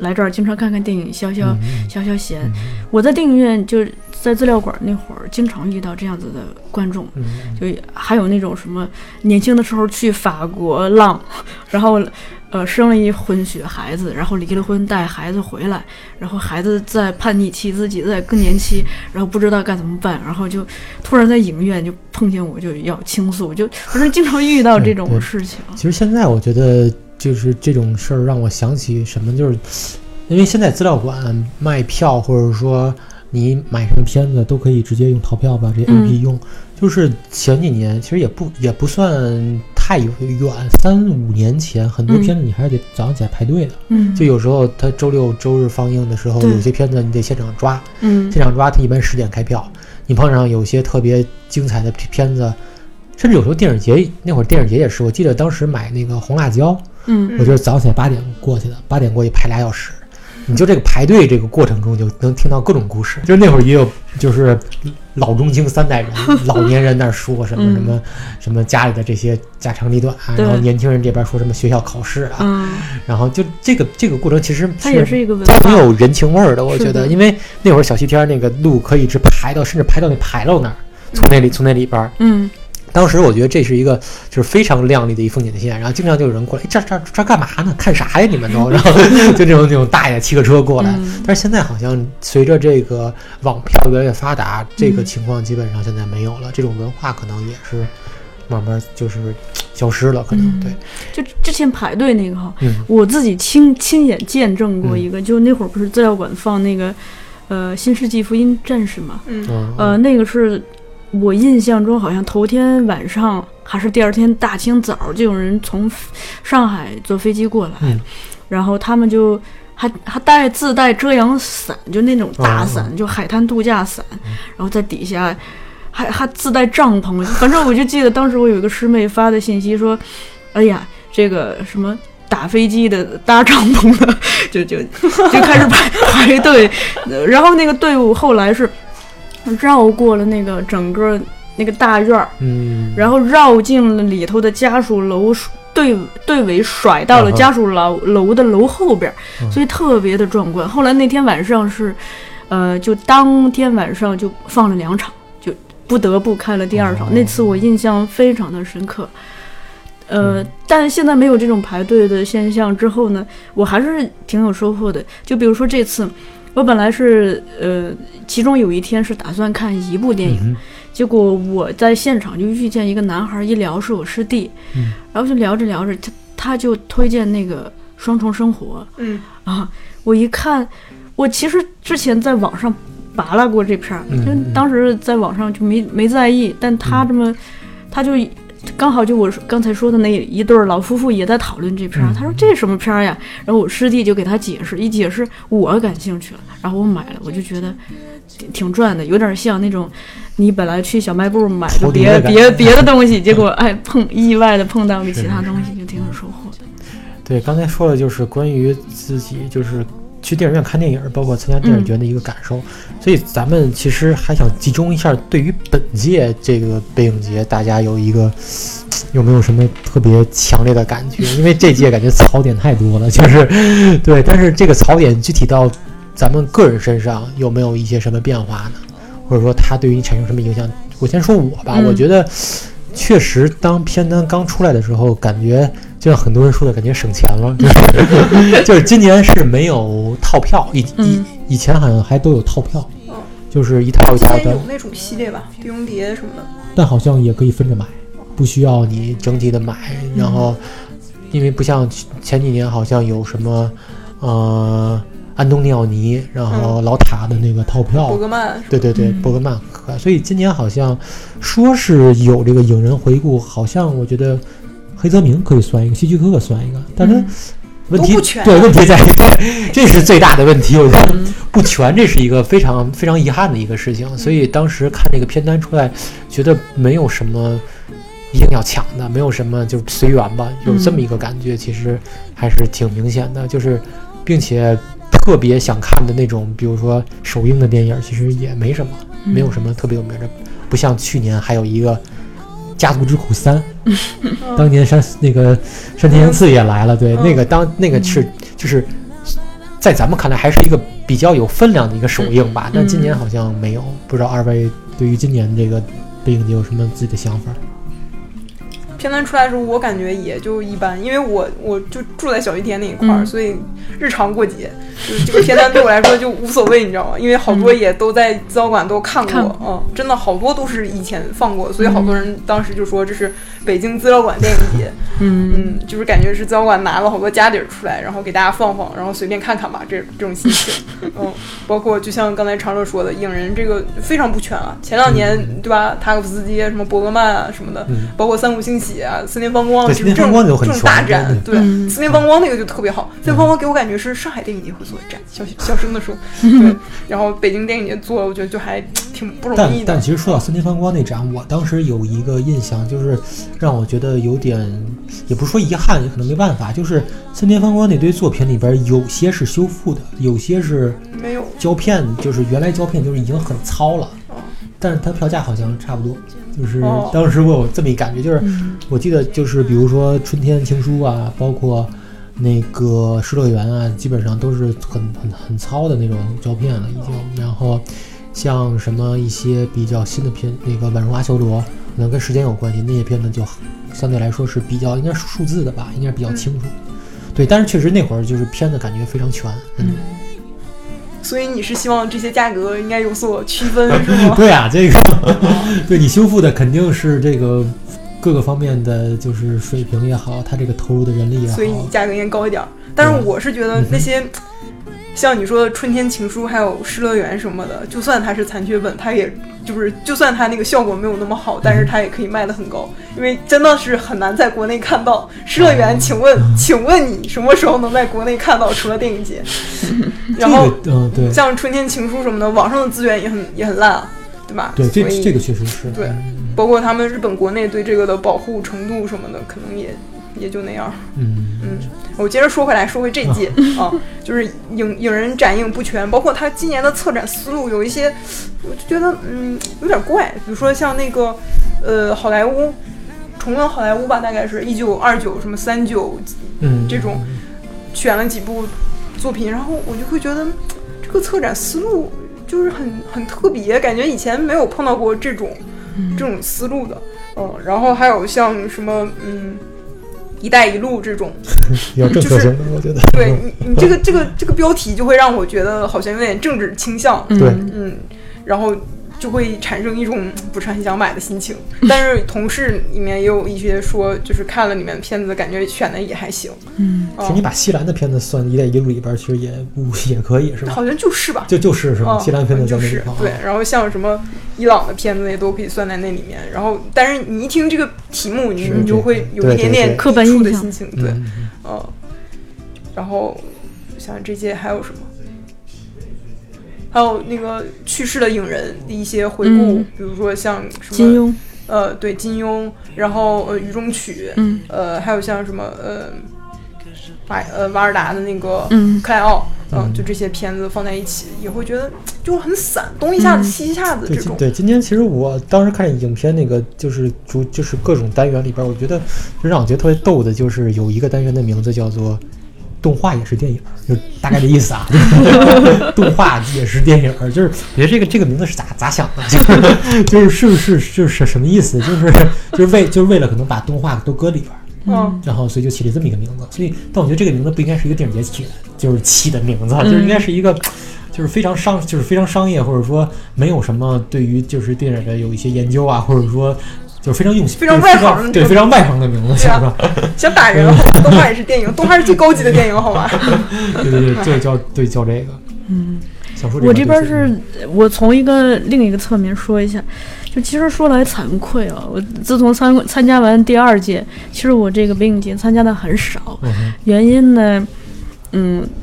来这儿经常看看电影，消消消消闲。我在电影院就是在资料馆那会儿，经常遇到这样子的观众，就还有那种什么年轻的时候去法国浪，然后。呃，生了一混血孩子，然后离了婚，带孩子回来，然后孩子在叛逆期，自己在更年期，然后不知道该怎么办，然后就突然在影院就碰见我，就要倾诉，就反正经常遇到这种事情。其实现在我觉得就是这种事儿让我想起什么，就是因为现在资料馆卖票，或者说你买什么片子都可以直接用淘票把这 APP 用。就是前几年其实也不也不算。太远，三五年前很多片子你还是得早上起来排队的。嗯，就有时候他周六周日放映的时候，有些片子你得现场抓。嗯，现场抓，他一般十点开票。你碰上有些特别精彩的片子，甚至有时候电影节那会儿电影节也是，我记得当时买那个红辣椒，嗯，我就是早上起来八点过去的，八点过去排俩小时。你就这个排队这个过程中，就能听到各种故事。就那会儿也有，就是老中青三代人，老年人那说什么什么什么家里的这些家长里短啊，然后年轻人这边说什么学校考试啊，然后就这个这个过程其实它也是一个挺有人情味儿的，我觉得，因为那会儿小西天那个路可以一直排到，甚至排到那牌楼那儿，从那里从那里边，嗯。当时我觉得这是一个就是非常亮丽的一风景线，然后经常就有人过来，这这这干嘛呢？看啥呀？你们都，然后就这种那种大爷骑个车过来。但是现在好像随着这个网票越来越发达，这个情况基本上现在没有了。这种文化可能也是慢慢就是消失了，可能对。就之前排队那个哈，我自己亲亲眼见证过一个，就那会儿不是资料馆放那个呃《新世纪福音战士》嘛，嗯，呃，那个是。我印象中好像头天晚上还是第二天大清早，就有人从上海坐飞机过来，然后他们就还还带自带遮阳伞，就那种大伞，就海滩度假伞，然后在底下还还自带帐篷。反正我就记得当时我有一个师妹发的信息说：“哎呀，这个什么打飞机的、搭帐篷的，就就就开始排排队。然后那个队伍后来是绕过了那个整个那个大院儿，嗯，然后绕进了里头的家属楼。”队队尾甩到了家属楼楼的楼后边，所以特别的壮观。后来那天晚上是，呃，就当天晚上就放了两场，就不得不开了第二场。那次我印象非常的深刻。呃，但现在没有这种排队的现象之后呢，我还是挺有收获的。就比如说这次，我本来是呃，其中有一天是打算看一部电影。结果我在现场就遇见一个男孩，一聊是我师弟，然后就聊着聊着，他他就推荐那个《双重生活》，嗯。啊，我一看，我其实之前在网上扒拉过这片儿，就当时在网上就没没在意，但他这么，他就刚好就我刚才说的那一对老夫妇也在讨论这片儿，他说这什么片儿呀？然后我师弟就给他解释，一解释我感兴趣了，然后我买了，我就觉得挺赚的，有点像那种。你本来去小卖部买个别别别的 东西，结果哎碰意外的碰到个其他东西，就挺有收获的。对，刚才说的就是关于自己就是去电影院看电影，包括参加电影节的一个感受。所以咱们其实还想集中一下，对于本届这个北影节，大家有一个有没有什么特别强烈的感觉？因为这届感觉槽点太多了，就是对。但是这个槽点具体到咱们个人身上，有没有一些什么变化呢？或者说它对于你产生什么影响？我先说我吧，我觉得确实，当片单刚出来的时候，感觉就像很多人说的，感觉省钱了。就是今年是没有套票，以以以前好像还都有套票，就是一套价的。有那种系列吧，碟中谍什么的。但好像也可以分着买，不需要你整体的买。然后，因为不像前几年，好像有什么，呃。安东尼奥尼，然后老塔的那个套票，伯格曼，对对对，伯格曼，所以今年好像说是有这个影人回顾，好像我觉得黑泽明可以算一个，希区柯克算一个，但是问题对问题在于，这是最大的问题，我觉得。不全，这是一个非常非常遗憾的一个事情。所以当时看这个片单出来，觉得没有什么一定要抢的，没有什么就随缘吧，有这么一个感觉，其实还是挺明显的，就是并且。特别想看的那种，比如说首映的电影，其实也没什么，没有什么特别有名的，不像去年还有一个《家族之苦三》，当年山那个山田洋次也来了，对，那个当那个是就是在咱们看来还是一个比较有分量的一个首映吧，但今年好像没有，不知道二位对于今年这个电影节有什么自己的想法？片单出来的时候，我感觉也就一般，因为我我就住在小西天那一块儿，所以日常过节，就是这个片单对我来说就无所谓，你知道吗？因为好多也都在资料馆都看过，嗯，真的好多都是以前放过，所以好多人当时就说这是北京资料馆电影节，嗯。嗯，就是感觉是资料馆拿了好多家底儿出来，然后给大家放放，然后随便看看吧，这这种心情，嗯，包括就像刚才常乐说的，影人这个非常不全啊，前两年对吧，塔可夫斯基什么伯格曼啊什么的，包括三谷幸喜。啊，四年风光就是这种这种大展，对，四年风光那个就特别好。四年风光给我感觉是上海电影节会做的展，小小声的说，对。然后北京电影节做，我觉得就还挺不容易的。但但其实说到四年风光那展，我当时有一个印象，就是让我觉得有点，也不是说遗憾，也可能没办法，就是四年风光那堆作品里边有些是修复的，有些是没有胶片，就是原来胶片就是已经很糙了，但是它票价好像差不多。就是当时我有这么一感觉，就是我记得就是比如说《春天情书》啊，包括那个《失乐园》啊，基本上都是很很很糙的那种胶片了已经。然后像什么一些比较新的片，那个《宛如阿修罗》，可能跟时间有关系，那些片子就相对来说是比较应该是数字的吧，应该比较清楚。对，但是确实那会儿就是片子感觉非常全。嗯。所以你是希望这些价格应该有所区分，是吗？对啊，这个 对你修复的肯定是这个各个方面的就是水平也好，它这个投入的人力也好，所以你价格应该高一点。但是我是觉得那些。像你说的《春天情书》还有《失乐园》什么的，就算它是残缺本，它也就是就算它那个效果没有那么好，但是它也可以卖得很高，因为真的是很难在国内看到《失乐园》。请问，请问你什么时候能在国内看到？除了电影节，然后嗯对，像《春天情书》什么的，网上的资源也很也很烂，对吧？对，这这个确实是对，包括他们日本国内对这个的保护程度什么的，可能也。也就那样，嗯。嗯，我接着说回来，说回这届啊，就是影影人展映不全，包括他今年的策展思路有一些，我就觉得嗯有点怪，比如说像那个呃好莱坞重温好莱坞吧，大概是一九二九什么三九，嗯。这种选了几部作品，然后我就会觉得这个策展思路就是很很特别，感觉以前没有碰到过这种这种思路的，嗯，然后还有像什么嗯。一带一路这种，有政策性的，我觉得。对你，你这个这个这个标题就会让我觉得好像有点政治倾向。对，嗯，然后就会产生一种不是很想买的心情。但是同事里面也有一些说，就是看了里面的片子，感觉选的也还行。嗯，其实你把西兰的片子算一带一路里边，其实也不也可以，是吧？好像就是吧，就就是是吧？西兰片子就是。对，然后像什么。伊朗的片子也都可以算在那里面，然后，但是你一听这个题目，你你就会有一点点刻板印象。的心情，对，嗯，然后想想这些还有什么，还有那个去世的影人的一些回顾，比如说像什么金庸，呃，对金庸，然后呃雨中曲，嗯，呃，还有像什么呃瓦呃瓦尔达的那个嗯。克莱奥。嗯，就这些片子放在一起，也会觉得就很散，东一下子西一下子这种。对，今天其实我当时看影片那个就是主就是各种单元里边，我觉得就让我觉得特别逗的，就是有一个单元的名字叫做“动画也是电影”，就大概的意思啊。动画也是电影，就是我觉得这个这个名字是咋咋想的？就是就是是不是就是什么意思？就是就是为就是为了可能把动画都搁里边。嗯，然后所以就起了这么一个名字，所以但我觉得这个名字不应该是一个电影节起的，就是起的名字，就是应该是一个，就是非常商，就是非常商业，或者说没有什么对于就是电影的有一些研究啊，或者说就是非常用心、非常外行，对非常外行的名字，想吧？想打人，动画也是电影，动画是最高级的电影，好吗？对 对对，就叫对叫这个，嗯，小说我这边是我从一个另一个侧面说一下。就其实说来惭愧啊，我自从参参加完第二届，其实我这个北影节参加的很少。原因呢，嗯，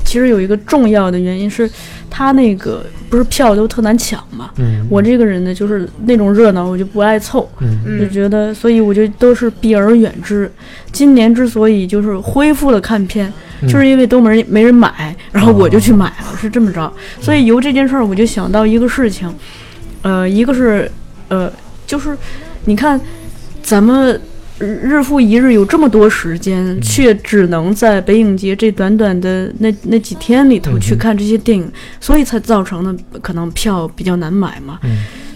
其实有一个重要的原因是，他那个不是票都特难抢嘛。嗯。我这个人呢，就是那种热闹我就不爱凑，就觉得，所以我就都是避而远之。今年之所以就是恢复了看片，就是因为都没人没人买，然后我就去买了，是这么着。所以由这件事儿，我就想到一个事情，呃，一个是。呃，就是，你看，咱们日复一日有这么多时间，却只能在北影节这短短的那那几天里头去看这些电影，所以才造成的可能票比较难买嘛。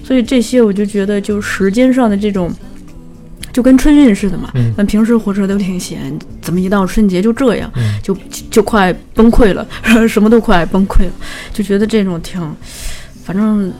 所以这些我就觉得，就时间上的这种，就跟春运似的嘛。咱平时火车都挺闲，怎么一到春节就这样，就就快崩溃了，什么都快崩溃了，就觉得这种挺，反正。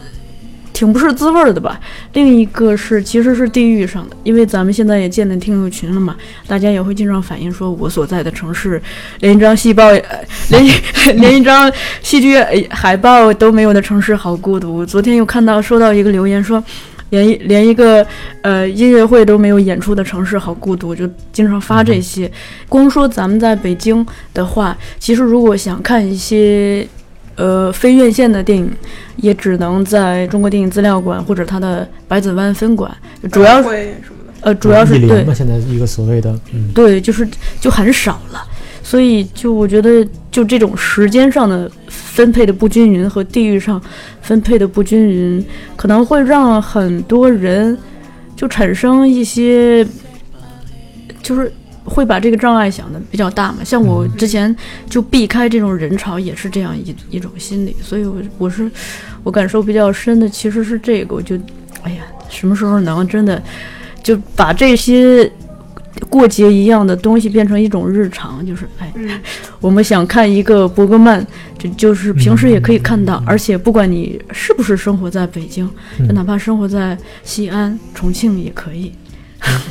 挺不是滋味的吧？另一个是，其实是地域上的，因为咱们现在也建了听友群了嘛，大家也会经常反映说，我所在的城市连一张戏报，连 连一张戏剧海报都没有的城市好孤独。昨天又看到收到一个留言说，连一连一个呃音乐会都没有演出的城市好孤独，就经常发这些。光说咱们在北京的话，其实如果想看一些。呃，非院线的电影也只能在中国电影资料馆或者它的百子湾分馆，主要是呃，主要是对。现在一个所谓的，嗯，对，就是就很少了，所以就我觉得就这种时间上的分配的不均匀和地域上分配的不均匀，可能会让很多人就产生一些就是。会把这个障碍想的比较大嘛？像我之前就避开这种人潮，也是这样一一种心理。所以，我我是我感受比较深的，其实是这个。我就，哎呀，什么时候能真的就把这些过节一样的东西变成一种日常？就是，哎，我们想看一个伯格曼，就就是平时也可以看到，而且不管你是不是生活在北京，就哪怕生活在西安、重庆也可以。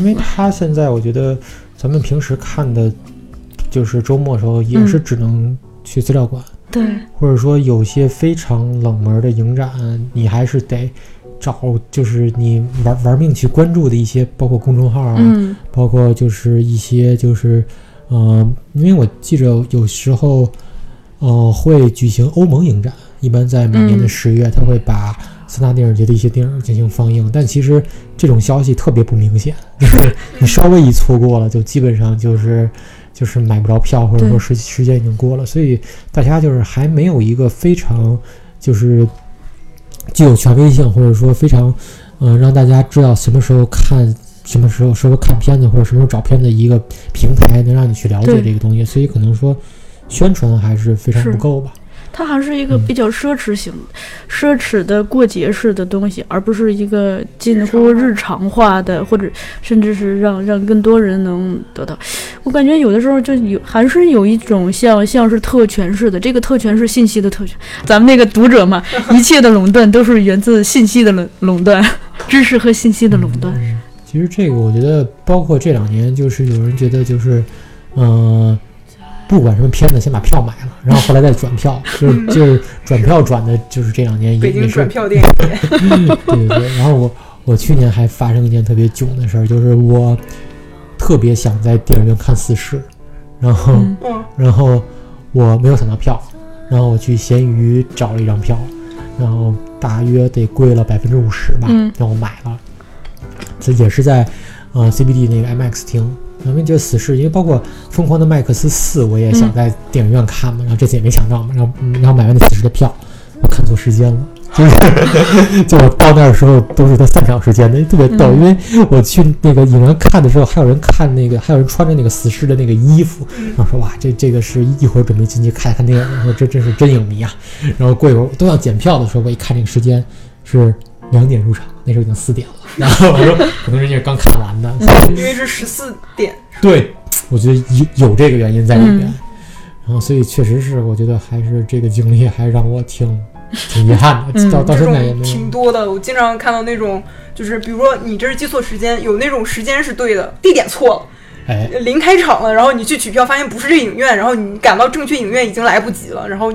因为他现在，我觉得。咱们平时看的就是周末的时候也是只能去资料馆，对，或者说有些非常冷门的影展，你还是得找就是你玩玩命去关注的一些，包括公众号啊，包括就是一些就是嗯，因为我记着有时候呃会举行欧盟影展，一般在每年的十月，他会把。三大电影节的一些电影进行放映，但其实这种消息特别不明显，就是你稍微一错过了，就基本上就是就是买不着票，或者说时时间已经过了，所以大家就是还没有一个非常就是具有权威性，或者说非常嗯让大家知道什么时候看、什么时候适合看片子或者什么时候找片子一个平台，能让你去了解这个东西，所以可能说宣传还是非常不够吧。它还是一个比较奢侈型、奢侈的过节式的东西，而不是一个近乎日常化的，或者甚至是让让更多人能得到。我感觉有的时候就有，还是有一种像像是特权似的。这个特权是信息的特权。咱们那个读者嘛，一切的垄断都是源自信息的垄垄断，知识和信息的垄断。其实这个我觉得，包括这两年，就是有人觉得就是，嗯。不管什么片子，先把票买了，然后后来再转票，就是就是转票转的，就是这两年也北京转票店。对对对。然后我我去年还发生一件特别囧的事儿，就是我特别想在电影院看《死侍》，然后然后我没有抢到票，然后我去闲鱼找了一张票，然后大约得贵了百分之五十吧，让我买了。这也是在呃 CBD 那个 IMAX 厅。因为这死侍，因为包括《疯狂的麦克斯四》，我也想在电影院看嘛，然后这次也没抢到嘛，然后然后买完那死侍的票，我看错时间了，就 是就我到那儿的时候都是在散场时间的，特别逗，因为我去那个影院看的时候，还有人看那个，还有人穿着那个死侍的那个衣服，然后说哇，这这个是一会儿准备进去看看电影，说这真是真影迷啊，然后过一会儿都要检票的时候，我一看这个时间是。两点入场，那时候已经四点了。然后我说，可能人家刚看完的，因为是十四点。对，我觉得有有这个原因在里面。然后，所以确实是，我觉得还是这个经历还让我挺挺遗憾的。到到现在也没挺多的。我经常看到那种，就是比如说你这是记错时间，有那种时间是对的，地点错了。哎，临开场了，然后你去取票，发现不是这影院，然后你赶到正确影院已经来不及了，然后。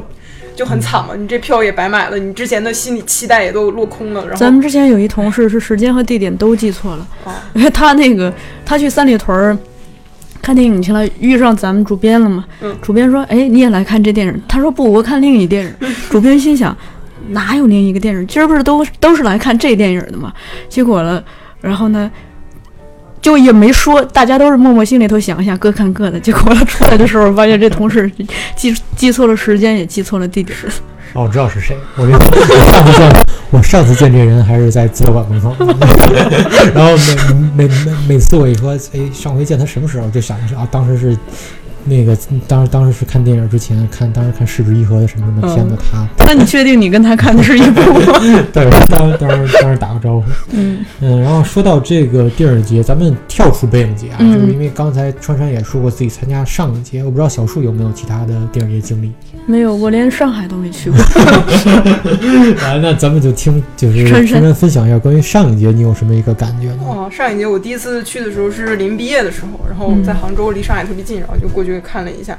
就很惨嘛，你这票也白买了，你之前的心理期待也都落空了。然后咱们之前有一同事是时间和地点都记错了，因为他那个他去三里屯儿看电影去了，遇上咱们主编了嘛。嗯。主编说：“哎，你也来看这电影？”他说：“不，我看另一电影。”主编心想：“哪有另一个电影？今儿不是都都是来看这电影的吗？”结果了，然后呢？就也没说，大家都是默默心里头想一下，各看各的。结果出来的时候，发现这同事记记错了时间，也记错了地点。哦，我知道是谁。我上次见我上次见这人还是在资料馆门口。然后每每每每次我一说，哎，上回见他什么时候，就想一想啊，当时是。那个当时当时是看电影之前看，当时看《失之一合》的什么什么片子，他。那你确定你跟他看的是一部吗？对，当当时当时打个招呼。嗯嗯，然后说到这个电影节，咱们跳出北影节啊，就是因为刚才川山也说过自己参加上影节，我不知道小树有没有其他的电影节经历。没有，我连上海都没去过。啊，那咱们就听，就是川山分享一下关于上影节，你有什么一个感觉呢？哦，上影节我第一次去的时候是临毕业的时候，然后在杭州，离上海特别近，然后就过去看了一下。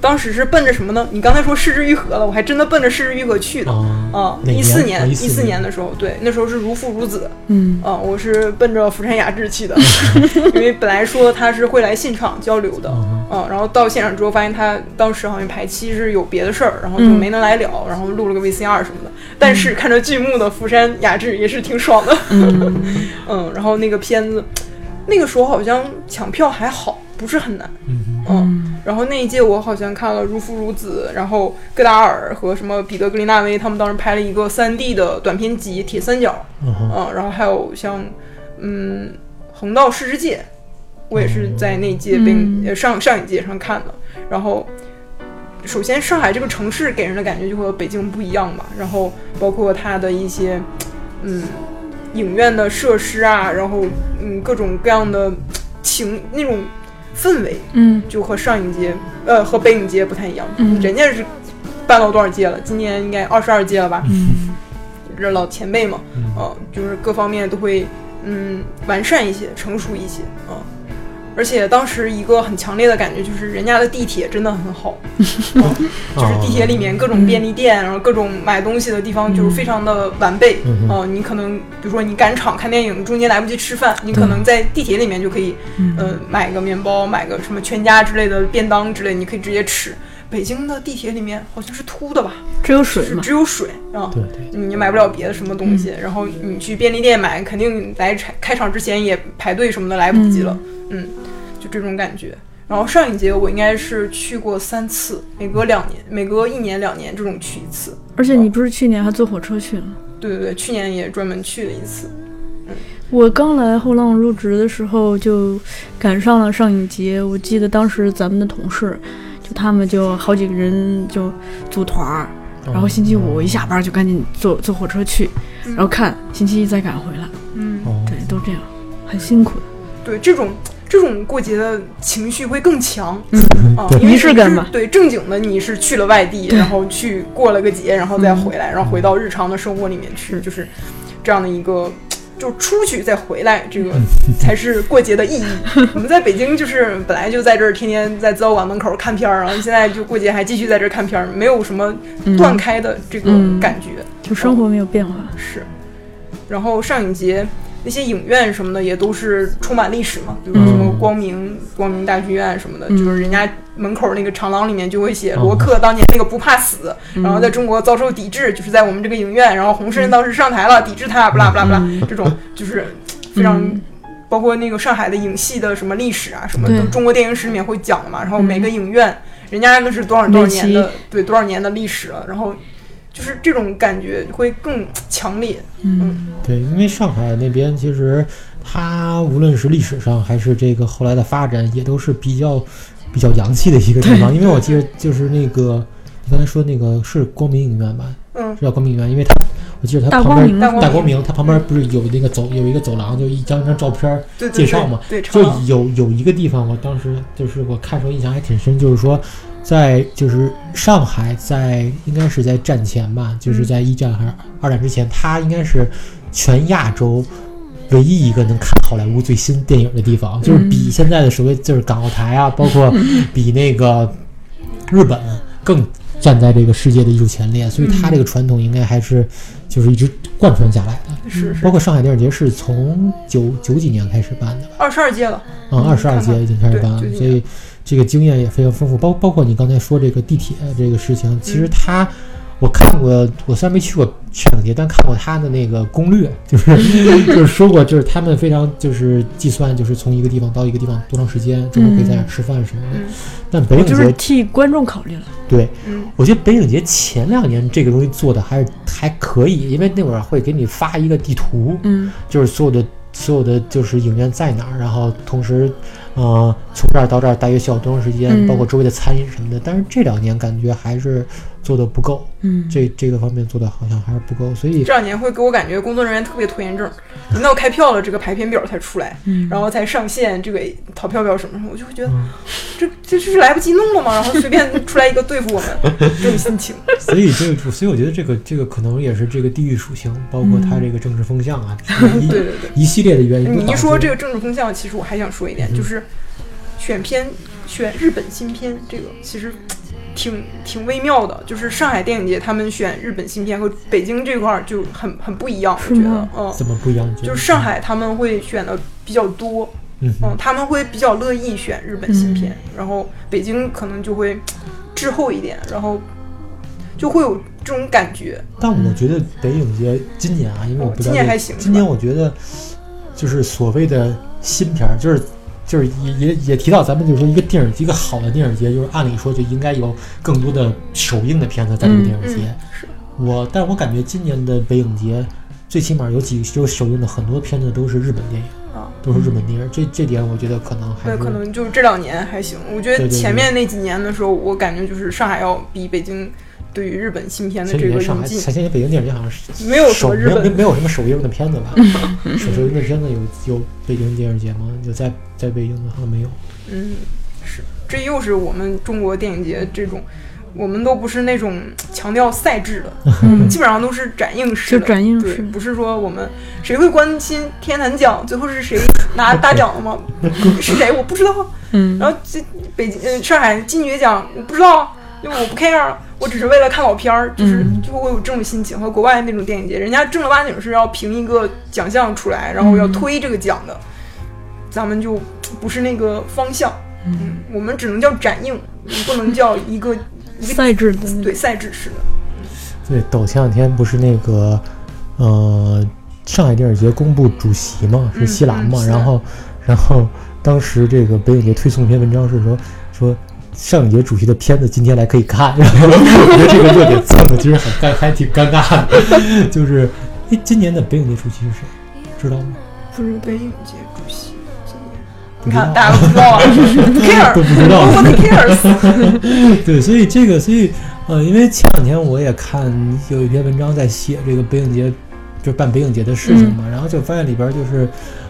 当时是奔着什么呢？你刚才说失之愈合了，我还真的奔着失之愈合去的。啊，一四年，一四年的时候，对，那时候是如父如子。嗯，啊，我是奔着福山雅治去的，因为本来说他是会来现场交流的。嗯，然后到现场之后，发现他当时好像排期是有别的事儿，然后就没能来了，然后录了个 VCR 什么的。但是看着剧目的福山雅治也是挺爽的。嗯，然后那个片子，那个时候好像抢票还好，不是很难。嗯，然后那一届我好像看了《如父如子》，然后戈达尔和什么彼得格林纳威他们当时拍了一个三 D 的短片集《铁三角》。嗯，然后还有像嗯《横道世之介》。我也是在那届被上上一届上看的，然后首先上海这个城市给人的感觉就和北京不一样吧，然后包括它的一些嗯影院的设施啊，然后嗯各种各样的情那种氛围，嗯，就和上影节呃和北影节不太一样，嗯，人家是办了多少届了？今年应该二十二届了吧？嗯，这老前辈嘛，嗯，就是各方面都会嗯完善一些，成熟一些，嗯。而且当时一个很强烈的感觉就是人家的地铁真的很好，就是地铁里面各种便利店，然后各种买东西的地方就是非常的完备。嗯，你可能比如说你赶场看电影，中间来不及吃饭，你可能在地铁里面就可以，呃，买个面包，买个什么全家之类的便当之类，你可以直接吃。北京的地铁里面好像是秃的吧？只有水只有水啊！对对，你买不了别的什么东西。然后你去便利店买，肯定来开开场之前也排队什么的，来不及了。嗯，就这种感觉。然后上影节我应该是去过三次，每隔两年，每隔一年两年这种去一次。而且你不是去年还坐火车去了？对对对，去年也专门去了一次。嗯，我刚来后浪入职的时候就赶上了上影节，我记得当时咱们的同事。就他们就好几个人就组团儿，然后星期五一下班就赶紧坐坐火车去，然后看星期一再赶回来。嗯，对，都这样，很辛苦的。对，这种这种过节的情绪会更强，啊，仪式感嘛。对，正经的你是去了外地，然后去过了个节，然后再回来，然后回到日常的生活里面去，就是这样的一个。就出去再回来，这个才是过节的意义。我们在北京就是本来就在这儿，天天在资料馆门口看片儿，然后现在就过节还继续在这儿看片儿，没有什么断开的这个感觉，就生活没有变化。是，然后上影节。那些影院什么的也都是充满历史嘛，比如说什么光明光明大剧院什么的，就是人家门口那个长廊里面就会写罗克当年那个不怕死，然后在中国遭受抵制，就是在我们这个影院，然后洪胜当时上台了抵制他，不啦不啦不啦，这种就是非常包括那个上海的影戏的什么历史啊，什么都中国电影史里面会讲的嘛，然后每个影院人家那是多少多少年的对多少年的历史了，然后。就是这种感觉会更强烈，嗯，对，因为上海那边其实它无论是历史上还是这个后来的发展，也都是比较比较洋气的一个地方。因为我记得就是那个你刚才说那个是光明影院吧？嗯，是叫光明影院，因为它我记得它旁边大光明，它旁边不是有那个走有一个走廊，就一张张照片介绍嘛？对，就有有一个地方，我当时就是我看时候印象还挺深，就是说。在就是上海，在应该是在战前吧，就是在一战还是二战之前，它应该是全亚洲唯一一个能看好莱坞最新电影的地方，就是比现在的所谓就是港澳台啊，包括比那个日本更站在这个世界的艺术前列，所以它这个传统应该还是就是一直贯穿下来的。是，包括上海电影节是从九九几年开始办的，二十二届了。嗯，二十二届已经开始办了，所以。这个经验也非常丰富，包包括你刚才说这个地铁这个事情，其实他我看过，我虽然没去过上影节，但看过他的那个攻略，就是 就是说过，就是他们非常就是计算，就是从一个地方到一个地方多长时间，中午可以在哪吃饭什么的。但北影节替观众考虑了。对，我觉得北影节前两年这个东西做的还是还可以，因为那会儿会给你发一个地图，嗯，就是所有的所有的就是影院在哪儿，然后同时。呃，从这儿到这儿大约需要多长时间？包括周围的餐饮什么的。但是这两年感觉还是做的不够，嗯，这这个方面做的好像还是不够。所以这两年会给我感觉工作人员特别拖延症，等到开票了，这个排片表才出来，然后才上线这个淘票表什么什么，我就会觉得这这这是来不及弄了吗？然后随便出来一个对付我们 这种心情。所以这个，所以我觉得这个这个可能也是这个地域属性，包括它这个政治风向啊，对对对，一系列的原因。你一说这个政治风向，其实我还想说一点，就是。选片选日本新片，这个其实挺挺微妙的。就是上海电影节他们选日本新片和北京这块儿就很很不一样，我觉得，嗯，怎么不一样？就是上海他们会选的比较多，嗯，他们会比较乐意选日本新片，然后北京可能就会滞后一点，然后就会有这种感觉。但我觉得北影节今年啊，因为我不今年还行，今年我觉得就是所谓的新片儿，就是。就是也也也提到咱们就是说一个电影一个好的电影节，就是按理说就应该有更多的首映的片子在这个电影节。是我，但是我感觉今年的北影节，最起码有几有首映的很多片子都是日本电影啊，都是日本电影。这这点我觉得可能还对，可能就是这两年还行。我觉得前面那几年的时候，我感觉就是上海要比北京。对于日本新片的这个引进，前些年北京电影节好像是没有什么日本，没没有什么首映的片子吧？首映的片子有有北京电影节吗？就在在北京的好像没有。嗯，是，这又是我们中国电影节这种我们都不是那种强调赛制的，嗯，基本上都是展映式的，展映式，不是说我们谁会关心天坛奖最后是谁拿大奖了吗？是谁？我不知道，嗯，然后这北京、呃上海金爵奖我不知道，因为我不 care，我只是为了看老片儿，就是就会有这种心情。和国外那种电影节，人家正儿八经是要评一个奖项出来，然后要推这个奖的，咱们就不是那个方向，嗯，我们只能叫展映，不能叫一个。赛制的对赛制式的，对。抖前两天不是那个，呃，上海电影节公布主席嘛，是西兰嘛？然后，然后当时这个北影节推送一篇文章是说，说上影节主席的片子今天来可以看。然 后我觉得这个热点蹭的其实很尴，还挺尴尬的。就是，哎，今年的北影节主席是谁？知道吗？不是北影节主席。你看，大家 都不知道啊，不 care，都不知道，nobody cares。对，所以这个，所以呃，因为前两天我也看有一篇文章在写这个北影节，就是办北影节的事情嘛，然后就发现里边就是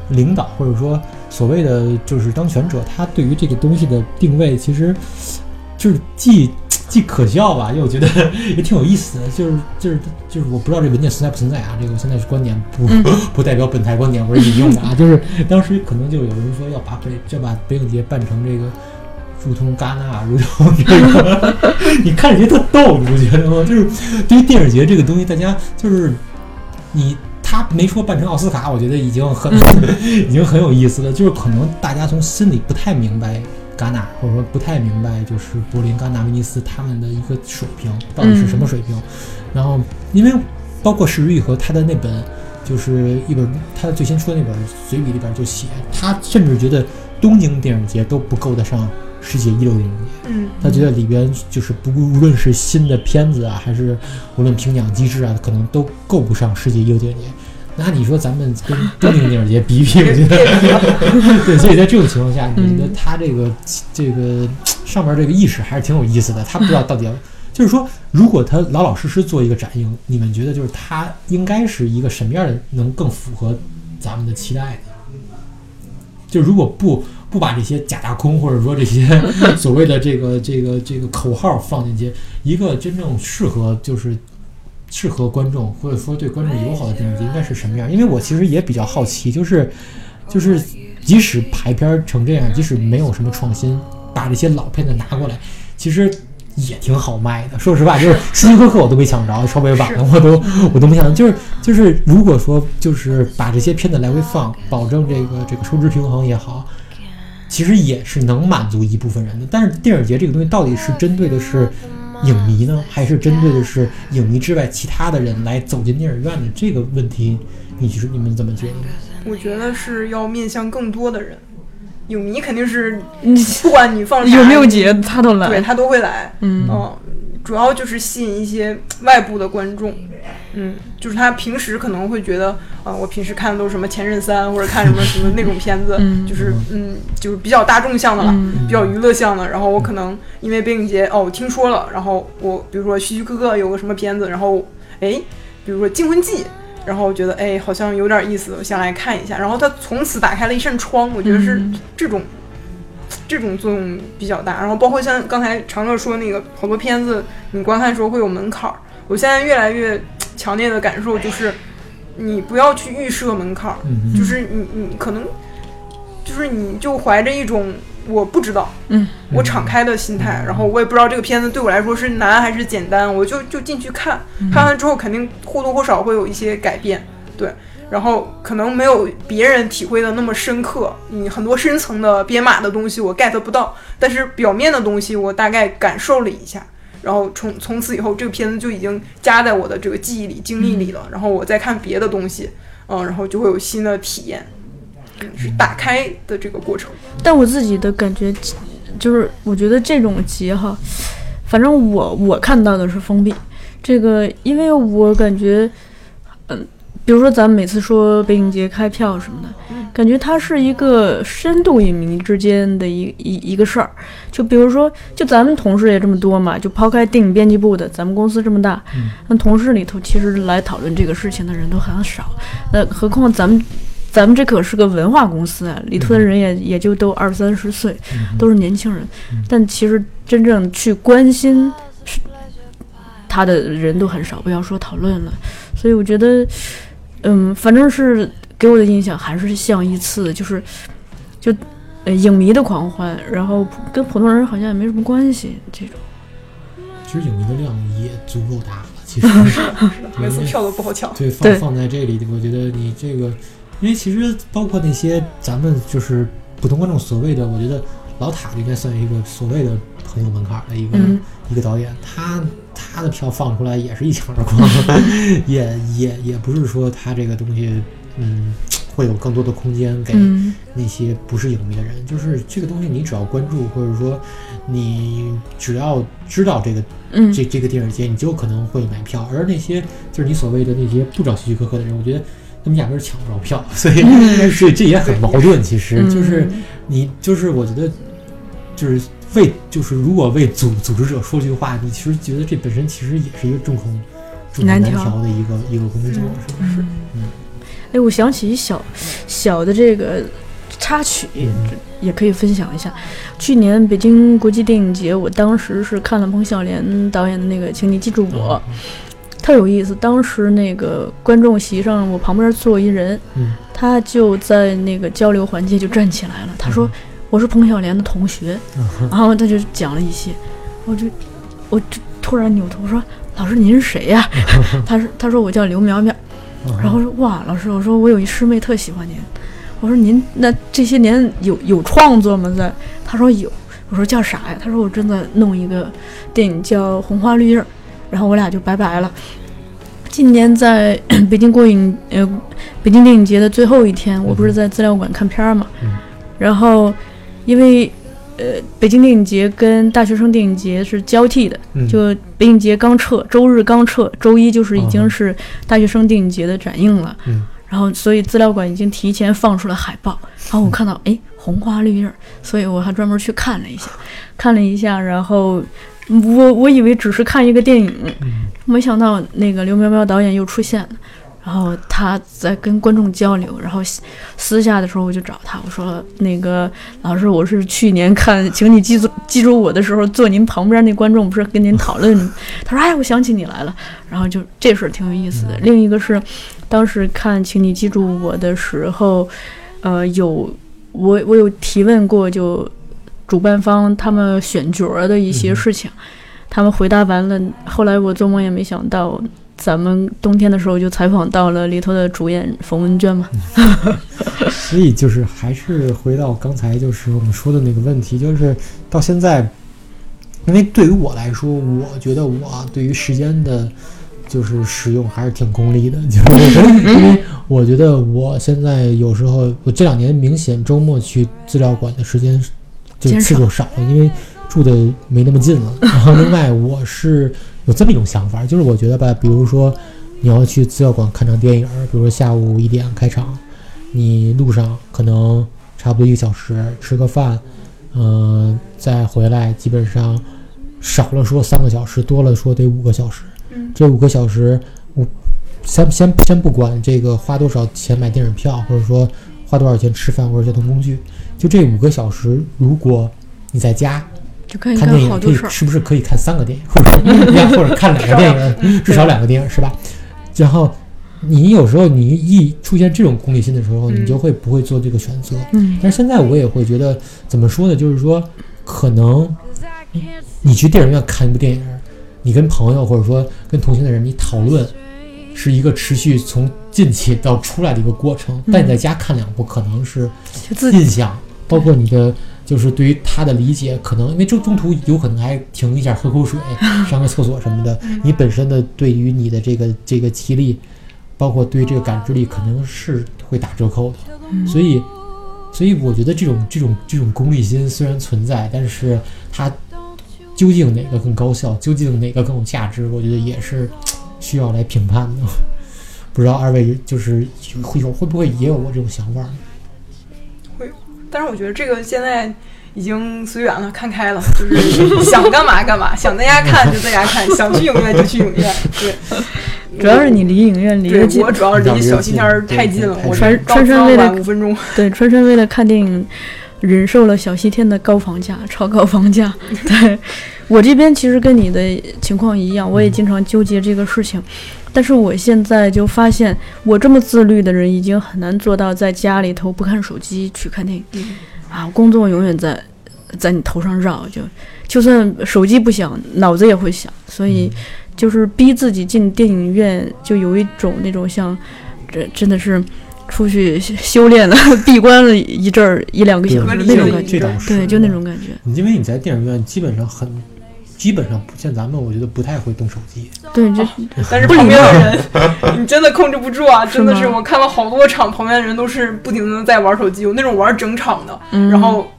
领导或者说所谓的就是当权者，他对于这个东西的定位，其实就是既。既可笑吧，又觉得 也挺有意思的，就是就是就是，我不知道这文件存在不存在啊？这个现在是观点，不 不代表本台观点，我是引用的啊。就是当时可能就有人说要把北要把北影节办成这个，如同戛纳，如同这个，你看着觉得特逗，你不觉得吗？就是对于电影节这个东西，大家就是你他没说办成奥斯卡，我觉得已经很 已经很有意思了。就是可能大家从心里不太明白。戛纳，或者说不太明白，就是柏林、戛纳、威尼斯他们的一个水平到底是什么水平。然后，因为包括石玉和他的那本，就是一本他最新出的那本随笔里边就写，他甚至觉得东京电影节都不够得上世界一流电影节。嗯，他觉得里边就是不无论是新的片子啊，还是无论评奖机制啊，可能都够不上世界一流电影节。那你说咱们跟 东京电影节比比，我觉得对，所以在这种情况下，你觉得他这个这个上面这个意识还是挺有意思的。他不知道到底要，就是说，如果他老老实实做一个展映，你们觉得就是他应该是一个什么样的，能更符合咱们的期待呢？就如果不不把这些假大空，或者说这些 所谓的这个这个这个口号放进去，一个真正适合就是。适合观众或者说对观众友好的电影节应该是什么样？因为我其实也比较好奇，就是，就是即使排片成这样，即使没有什么创新，把这些老片子拿过来，其实也挺好卖的。说实话，就是《斯皮克克》我都没抢着，稍微晚了我都我都没想到。就是就是，如果说就是把这些片子来回放，保证这个这个收支平衡也好，其实也是能满足一部分人的。但是电影节这个东西到底是针对的是？影迷呢，还是针对的是影迷之外其他的人来走进电影院的这个问题，你是你们怎么觉得？我觉得是要面向更多的人，影迷肯定是，不管你放有没有节他都来，对他都会来，嗯。主要就是吸引一些外部的观众，嗯，就是他平时可能会觉得，啊，我平时看的都是什么《前任三》或者看什么什么那种片子，就是嗯，就是比较大众向的了，比较娱乐向的。然后我可能因为北影节，哦，我听说了，然后我比如说希区柯克有个什么片子，然后哎，比如说《惊魂记》，然后我觉得哎，好像有点意思，我想来看一下。然后他从此打开了一扇窗，我觉得是这种。这种作用比较大，然后包括像刚才长乐说那个好多片子，你观看的时候会有门槛儿。我现在越来越强烈的感受就是，你不要去预设门槛儿，就是你你可能就是你就怀着一种我不知道，嗯，我敞开的心态，然后我也不知道这个片子对我来说是难还是简单，我就就进去看，看完之后肯定或多或少会有一些改变，对。然后可能没有别人体会的那么深刻，你很多深层的编码的东西我 get 不到，但是表面的东西我大概感受了一下，然后从从此以后这个片子就已经加在我的这个记忆里、经历里了。然后我再看别的东西，嗯，然后就会有新的体验，是打开的这个过程。但我自己的感觉就是，我觉得这种集哈，反正我我看到的是封闭，这个因为我感觉，嗯。比如说，咱们每次说北影节开票什么的，感觉它是一个深度影迷之间的一一一个事儿。就比如说，就咱们同事也这么多嘛，就抛开电影编辑部的，咱们公司这么大，那同事里头其实来讨论这个事情的人都很少。那何况咱们，咱们这可是个文化公司啊，里头的人也也就都二三十岁，都是年轻人。但其实真正去关心他的人都很少，不要说讨论了。所以我觉得，嗯，反正是给我的印象还是像一次就是就呃影迷的狂欢，然后跟普通人好像也没什么关系这种。其实影迷的量也足够大了，其实 每次票都不好抢。对，放放在这里，我觉得你这个，因为其实包括那些咱们就是普通观众所谓的，我觉得老塔应该算一个所谓的很有门槛的一个一个导演，他他的票放出来也是一抢而光，也也也不是说他这个东西，嗯。会有更多的空间给那些不是影迷的人，就是这个东西，你只要关注，或者说你只要知道这个，这这个电影节，你就可能会买票。而那些就是你所谓的那些不找希区柯克的人，我觉得他们压根儿抢不着票，所以 所以这也很矛盾。其实就是你就是我觉得就是为就是如果为组组织者说句话，你其实觉得这本身其实也是一个众口众口难调的一个一个工作，是不是？嗯。哎，我想起一小小的这个插曲，也可以分享一下。去年北京国际电影节，我当时是看了彭晓莲导演的那个《请你记住我》，特有意思。当时那个观众席上，我旁边坐一人，他就在那个交流环节就站起来了，他说：“我是彭小莲的同学。”然后他就讲了一些，我就我就突然扭头说：“老师，您是谁呀？” 他说：“他说我叫刘苗苗。”然后说哇，老师，我说我有一师妹特喜欢您，我说您那这些年有有创作吗？在他说有，我说叫啥呀？他说我正在弄一个电影叫《红花绿叶》，然后我俩就拜拜了。今年在 北京过影呃北京电影节的最后一天，我不是在资料馆看片儿嘛，然后因为。呃，北京电影节跟大学生电影节是交替的，就北影节刚撤，周日刚撤，周一就是已经是大学生电影节的展映了。嗯，然后所以资料馆已经提前放出了海报，然后我看到哎红花绿叶，所以我还专门去看了一下，看了一下，然后我我以为只是看一个电影，没想到那个刘苗苗导演又出现了。然后他在跟观众交流，然后私下的时候我就找他，我说那个老师，我是去年看，请你记住记住我的时候，坐您旁边那观众不是跟您讨论？他说哎，我想起你来了。然后就这事儿挺有意思的。另一个是，当时看请你记住我的时候，呃，有我我有提问过，就主办方他们选角的一些事情，他们回答完了，后来我做梦也没想到。咱们冬天的时候就采访到了里头的主演冯文娟嘛，所以就是还是回到刚才就是我们说的那个问题，就是到现在，因为对于我来说，我觉得我对于时间的，就是使用还是挺功利的，就是因为我觉得我现在有时候我这两年明显周末去资料馆的时间就次数少了，因为住的没那么近了。然后另外我是。有这么一种想法，就是我觉得吧，比如说你要去资料馆看场电影，比如说下午一点开场，你路上可能差不多一个小时吃个饭，嗯，再回来，基本上少了说三个小时，多了说得五个小时。这五个小时，我先先先不管这个花多少钱买电影票，或者说花多少钱吃饭或者交通工具，就这五个小时，如果你在家。看电影可以是不是可以看三个电影，或者或者看两个电影，至少两个电影是吧？然后你有时候你一出现这种功利心的时候，你就会不会做这个选择。嗯，但是现在我也会觉得，怎么说呢？就是说，可能你去电影院看一部电影，你跟朋友或者说跟同行的人你讨论，是一个持续从进去到出来的一个过程。但你在家看两部，可能是印象，包括你的。就是对于他的理解，可能因为中中途有可能还停一下喝口水、上个厕所什么的。你本身的对于你的这个这个记忆力，包括对这个感知力，可能是会打折扣的。所以，所以我觉得这种这种这种功利心虽然存在，但是它究竟哪个更高效，究竟哪个更有价值，我觉得也是需要来评判的。不知道二位就是会有会不会也有我这种想法？但是我觉得这个现在已经随缘了，看开了，就是 想干嘛干嘛，想在家看就在家看，想去影院就去影院。对，主要是你离影院离得近，我主要是离小西天太近了，我川川川为了五分钟。对，川川为了看电影忍受了小西天的高房价，超高房价。对我这边其实跟你的情况一样，我也经常纠结这个事情。但是我现在就发现，我这么自律的人已经很难做到在家里头不看手机去看电影。啊，工作永远在在你头上绕，就就算手机不响，脑子也会响。所以就是逼自己进电影院，就有一种那种像这真的是。出去修炼了，闭关了一阵儿一两个小时那种感觉，对，就那种感觉。因为你在电影院基本上很，基本上不像咱们，我觉得不太会动手机。对，就 但是旁边的人，你真的控制不住啊！真的是，我看了好多场，旁边的人都是不停的在玩手机，有那种玩整场的，然后。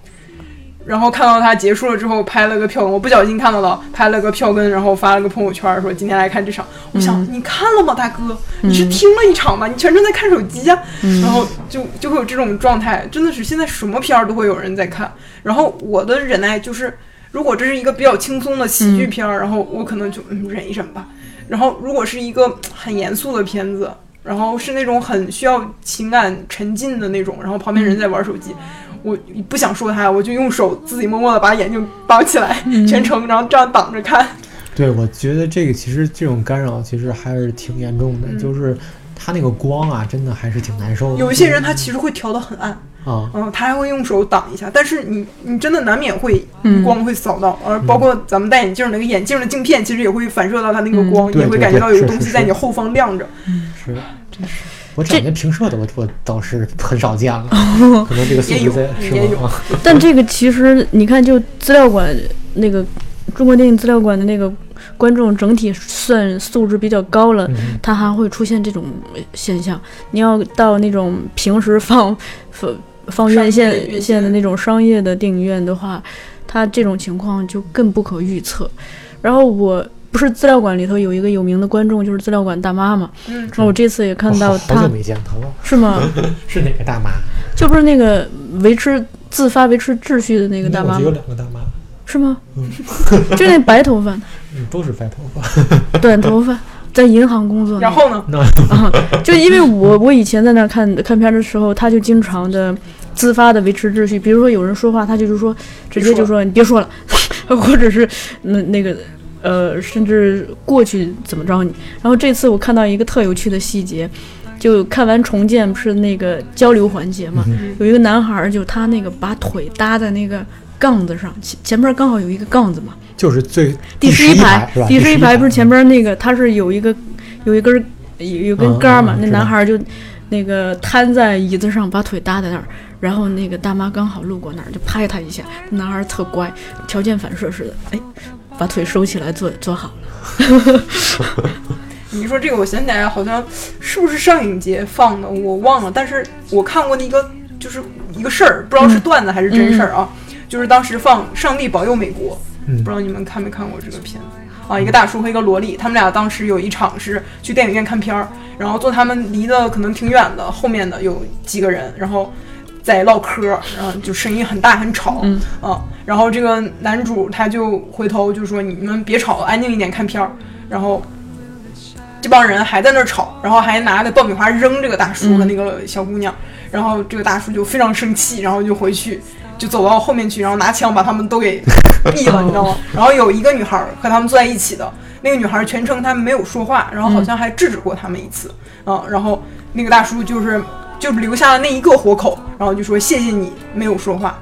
然后看到他结束了之后拍了个票根，我不小心看到了，拍了个票根，然后发了个朋友圈说今天来看这场。我想你看了吗，大哥？你是听了一场吗？你全程在看手机啊？然后就就会有这种状态，真的是现在什么片儿都会有人在看。然后我的忍耐就是，如果这是一个比较轻松的喜剧片儿，然后我可能就忍一忍吧。然后如果是一个很严肃的片子，然后是那种很需要情感沉浸的那种，然后旁边人在玩手机。我不想说他，我就用手自己默默的把眼睛绑起来，全程，然后这样挡着看。对，我觉得这个其实这种干扰其实还是挺严重的，就是它那个光啊，真的还是挺难受的。有一些人他其实会调的很暗啊，嗯，他还会用手挡一下，但是你你真的难免会光会扫到，而包括咱们戴眼镜那个眼镜的镜片，其实也会反射到他那个光，也会感觉到有个东西在你后方亮着。嗯，是，真是。我感觉平射的，我我倒是很少见了，可能这个素质在是吗？但这个其实你看，就资料馆那个中国电影资料馆的那个观众整体算素质比较高了，他还会出现这种现象。你要到那种平时放放放院线线的那种商业的电影院的话，它这种情况就更不可预测。然后我。不是资料馆里头有一个有名的观众，就是资料馆大妈嘛。嗯，那我这次也看到她。好久没见她了。是吗？是哪个大妈？就不是那个维持自发维持秩序的那个大妈。有两个大妈。是吗？嗯，就那白头发。嗯，都是白头发。短头发，在银行工作。然后呢？啊，就因为我我以前在那看看片的时候，他就经常的自发的维持秩序。比如说有人说话，他就是说直接就说你别说了，或者是那那个。呃，甚至过去怎么着你？然后这次我看到一个特有趣的细节，就看完重建不是那个交流环节嘛？有一个男孩，就他那个把腿搭在那个杠子上，前前面刚好有一个杠子嘛，就是最第十一排第十一排不是前边那个，他是有一个有一根有有根杆嘛？那男孩就那个瘫在椅子上，把腿搭在那儿，然后那个大妈刚好路过那儿，就拍他一下，男孩特乖，条件反射似的，哎。把腿收起来，坐坐好了。你说这个，我想起来，好像是不是上影节放的，我忘了。但是我看过那个，就是一个事儿，不知道是段子还是真事儿啊。就是当时放《上帝保佑美国》，不知道你们看没看过这个片子啊？一个大叔和一个萝莉，他们俩当时有一场是去电影院看片儿，然后坐他们离的可能挺远的，后面的有几个人，然后。在唠嗑，然后就声音很大很吵，嗯，然后这个男主他就回头就说：“你们别吵了，安静一点看片儿。”然后这帮人还在那儿吵，然后还拿着爆米花扔这个大叔和那个小姑娘，然后这个大叔就非常生气，然后就回去就走到后面去，然后拿枪把他们都给毙了，你知道吗？然后有一个女孩和他们坐在一起的那个女孩全程她没有说话，然后好像还制止过他们一次，啊，然后那个大叔就是。就留下了那一个活口，然后就说谢谢你没有说话，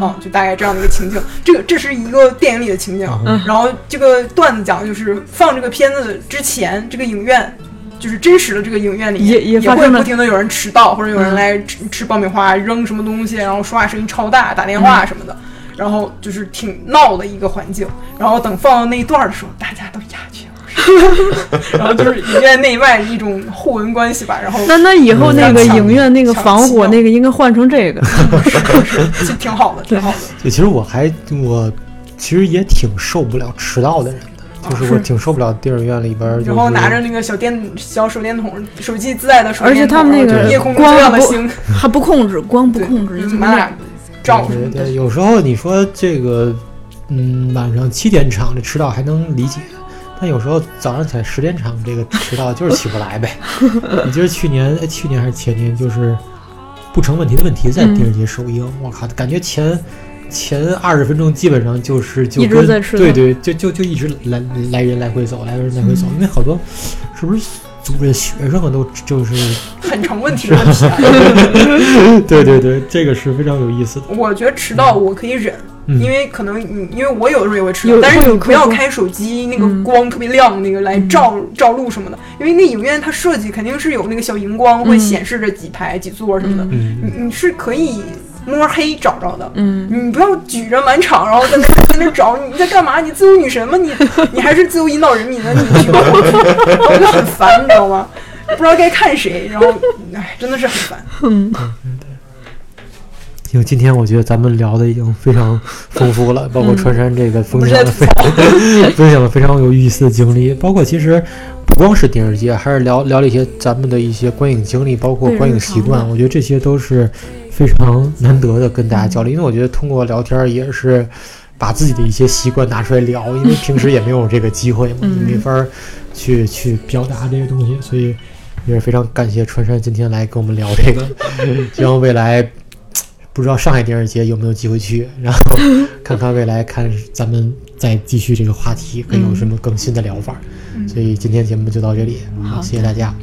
啊，就大概这样的一个情景。这个这是一个电影里的情景。然后这个段子讲的就是放这个片子之前，这个影院就是真实的这个影院里也也会不停的有人迟到，或者有人来吃吃爆米花、扔什么东西，然后说话声音超大、打电话什么的，然后就是挺闹的一个环境。然后等放到那一段的时候，大家都哑去。然后就是影院内外一种互文关系吧。然后那那以后那个影院那个防火那个应该换成这个，是挺好的，挺好的。对，其实我还我其实也挺受不了迟到的人的，就是我挺受不了电影院里边，然后拿着那个小电小手电筒，手机自带的手电筒，而且他们那个光不还不控制，光不控制，就满俩照。对，有时候你说这个，嗯，晚上七点场的迟到还能理解。那有时候早上起来十点场，这个迟到就是起不来呗。你记得去年，去年还是前年，就是不成问题的问题在电视节首映。我靠，感觉前前二十分钟基本上就是就跟对对，就就就一直来来人来回走，来人来回走，因为好多是不是组织学生们都就是 很成问题的问题。对对对，这个是非常有意思的。我觉得迟到我可以忍。因为可能你，因为我有的时候也会迟到，但是你不要开手机，那个光特别亮，那个来照照路什么的。因为那影院它设计肯定是有那个小荧光，会显示着几排几座什么的。你你是可以摸黑找着的。嗯，你不要举着满场，然后在那在那找，你在干嘛？你自由女神吗？你 你还是自由引导人民的？你我就 很烦，你知道吗？不知道该看谁，然后哎，真的是很烦。嗯。因为今天我觉得咱们聊的已经非常丰富了，包括川山这个分享的非常 分享的非常有意思的经历，包括其实不光是电视节，还是聊聊了一些咱们的一些观影经历，包括观影习惯。我觉得这些都是非常难得的跟大家交流，因为我觉得通过聊天也是把自己的一些习惯拿出来聊，因为平时也没有这个机会嘛，没法去去表达这些东西，所以也是非常感谢川山今天来跟我们聊这个，希望未来。不知道上海电视节有没有机会去，然后看看未来，看咱们再继续这个话题，会有什么更新的疗法。所以今天节目就到这里，好，谢谢大家。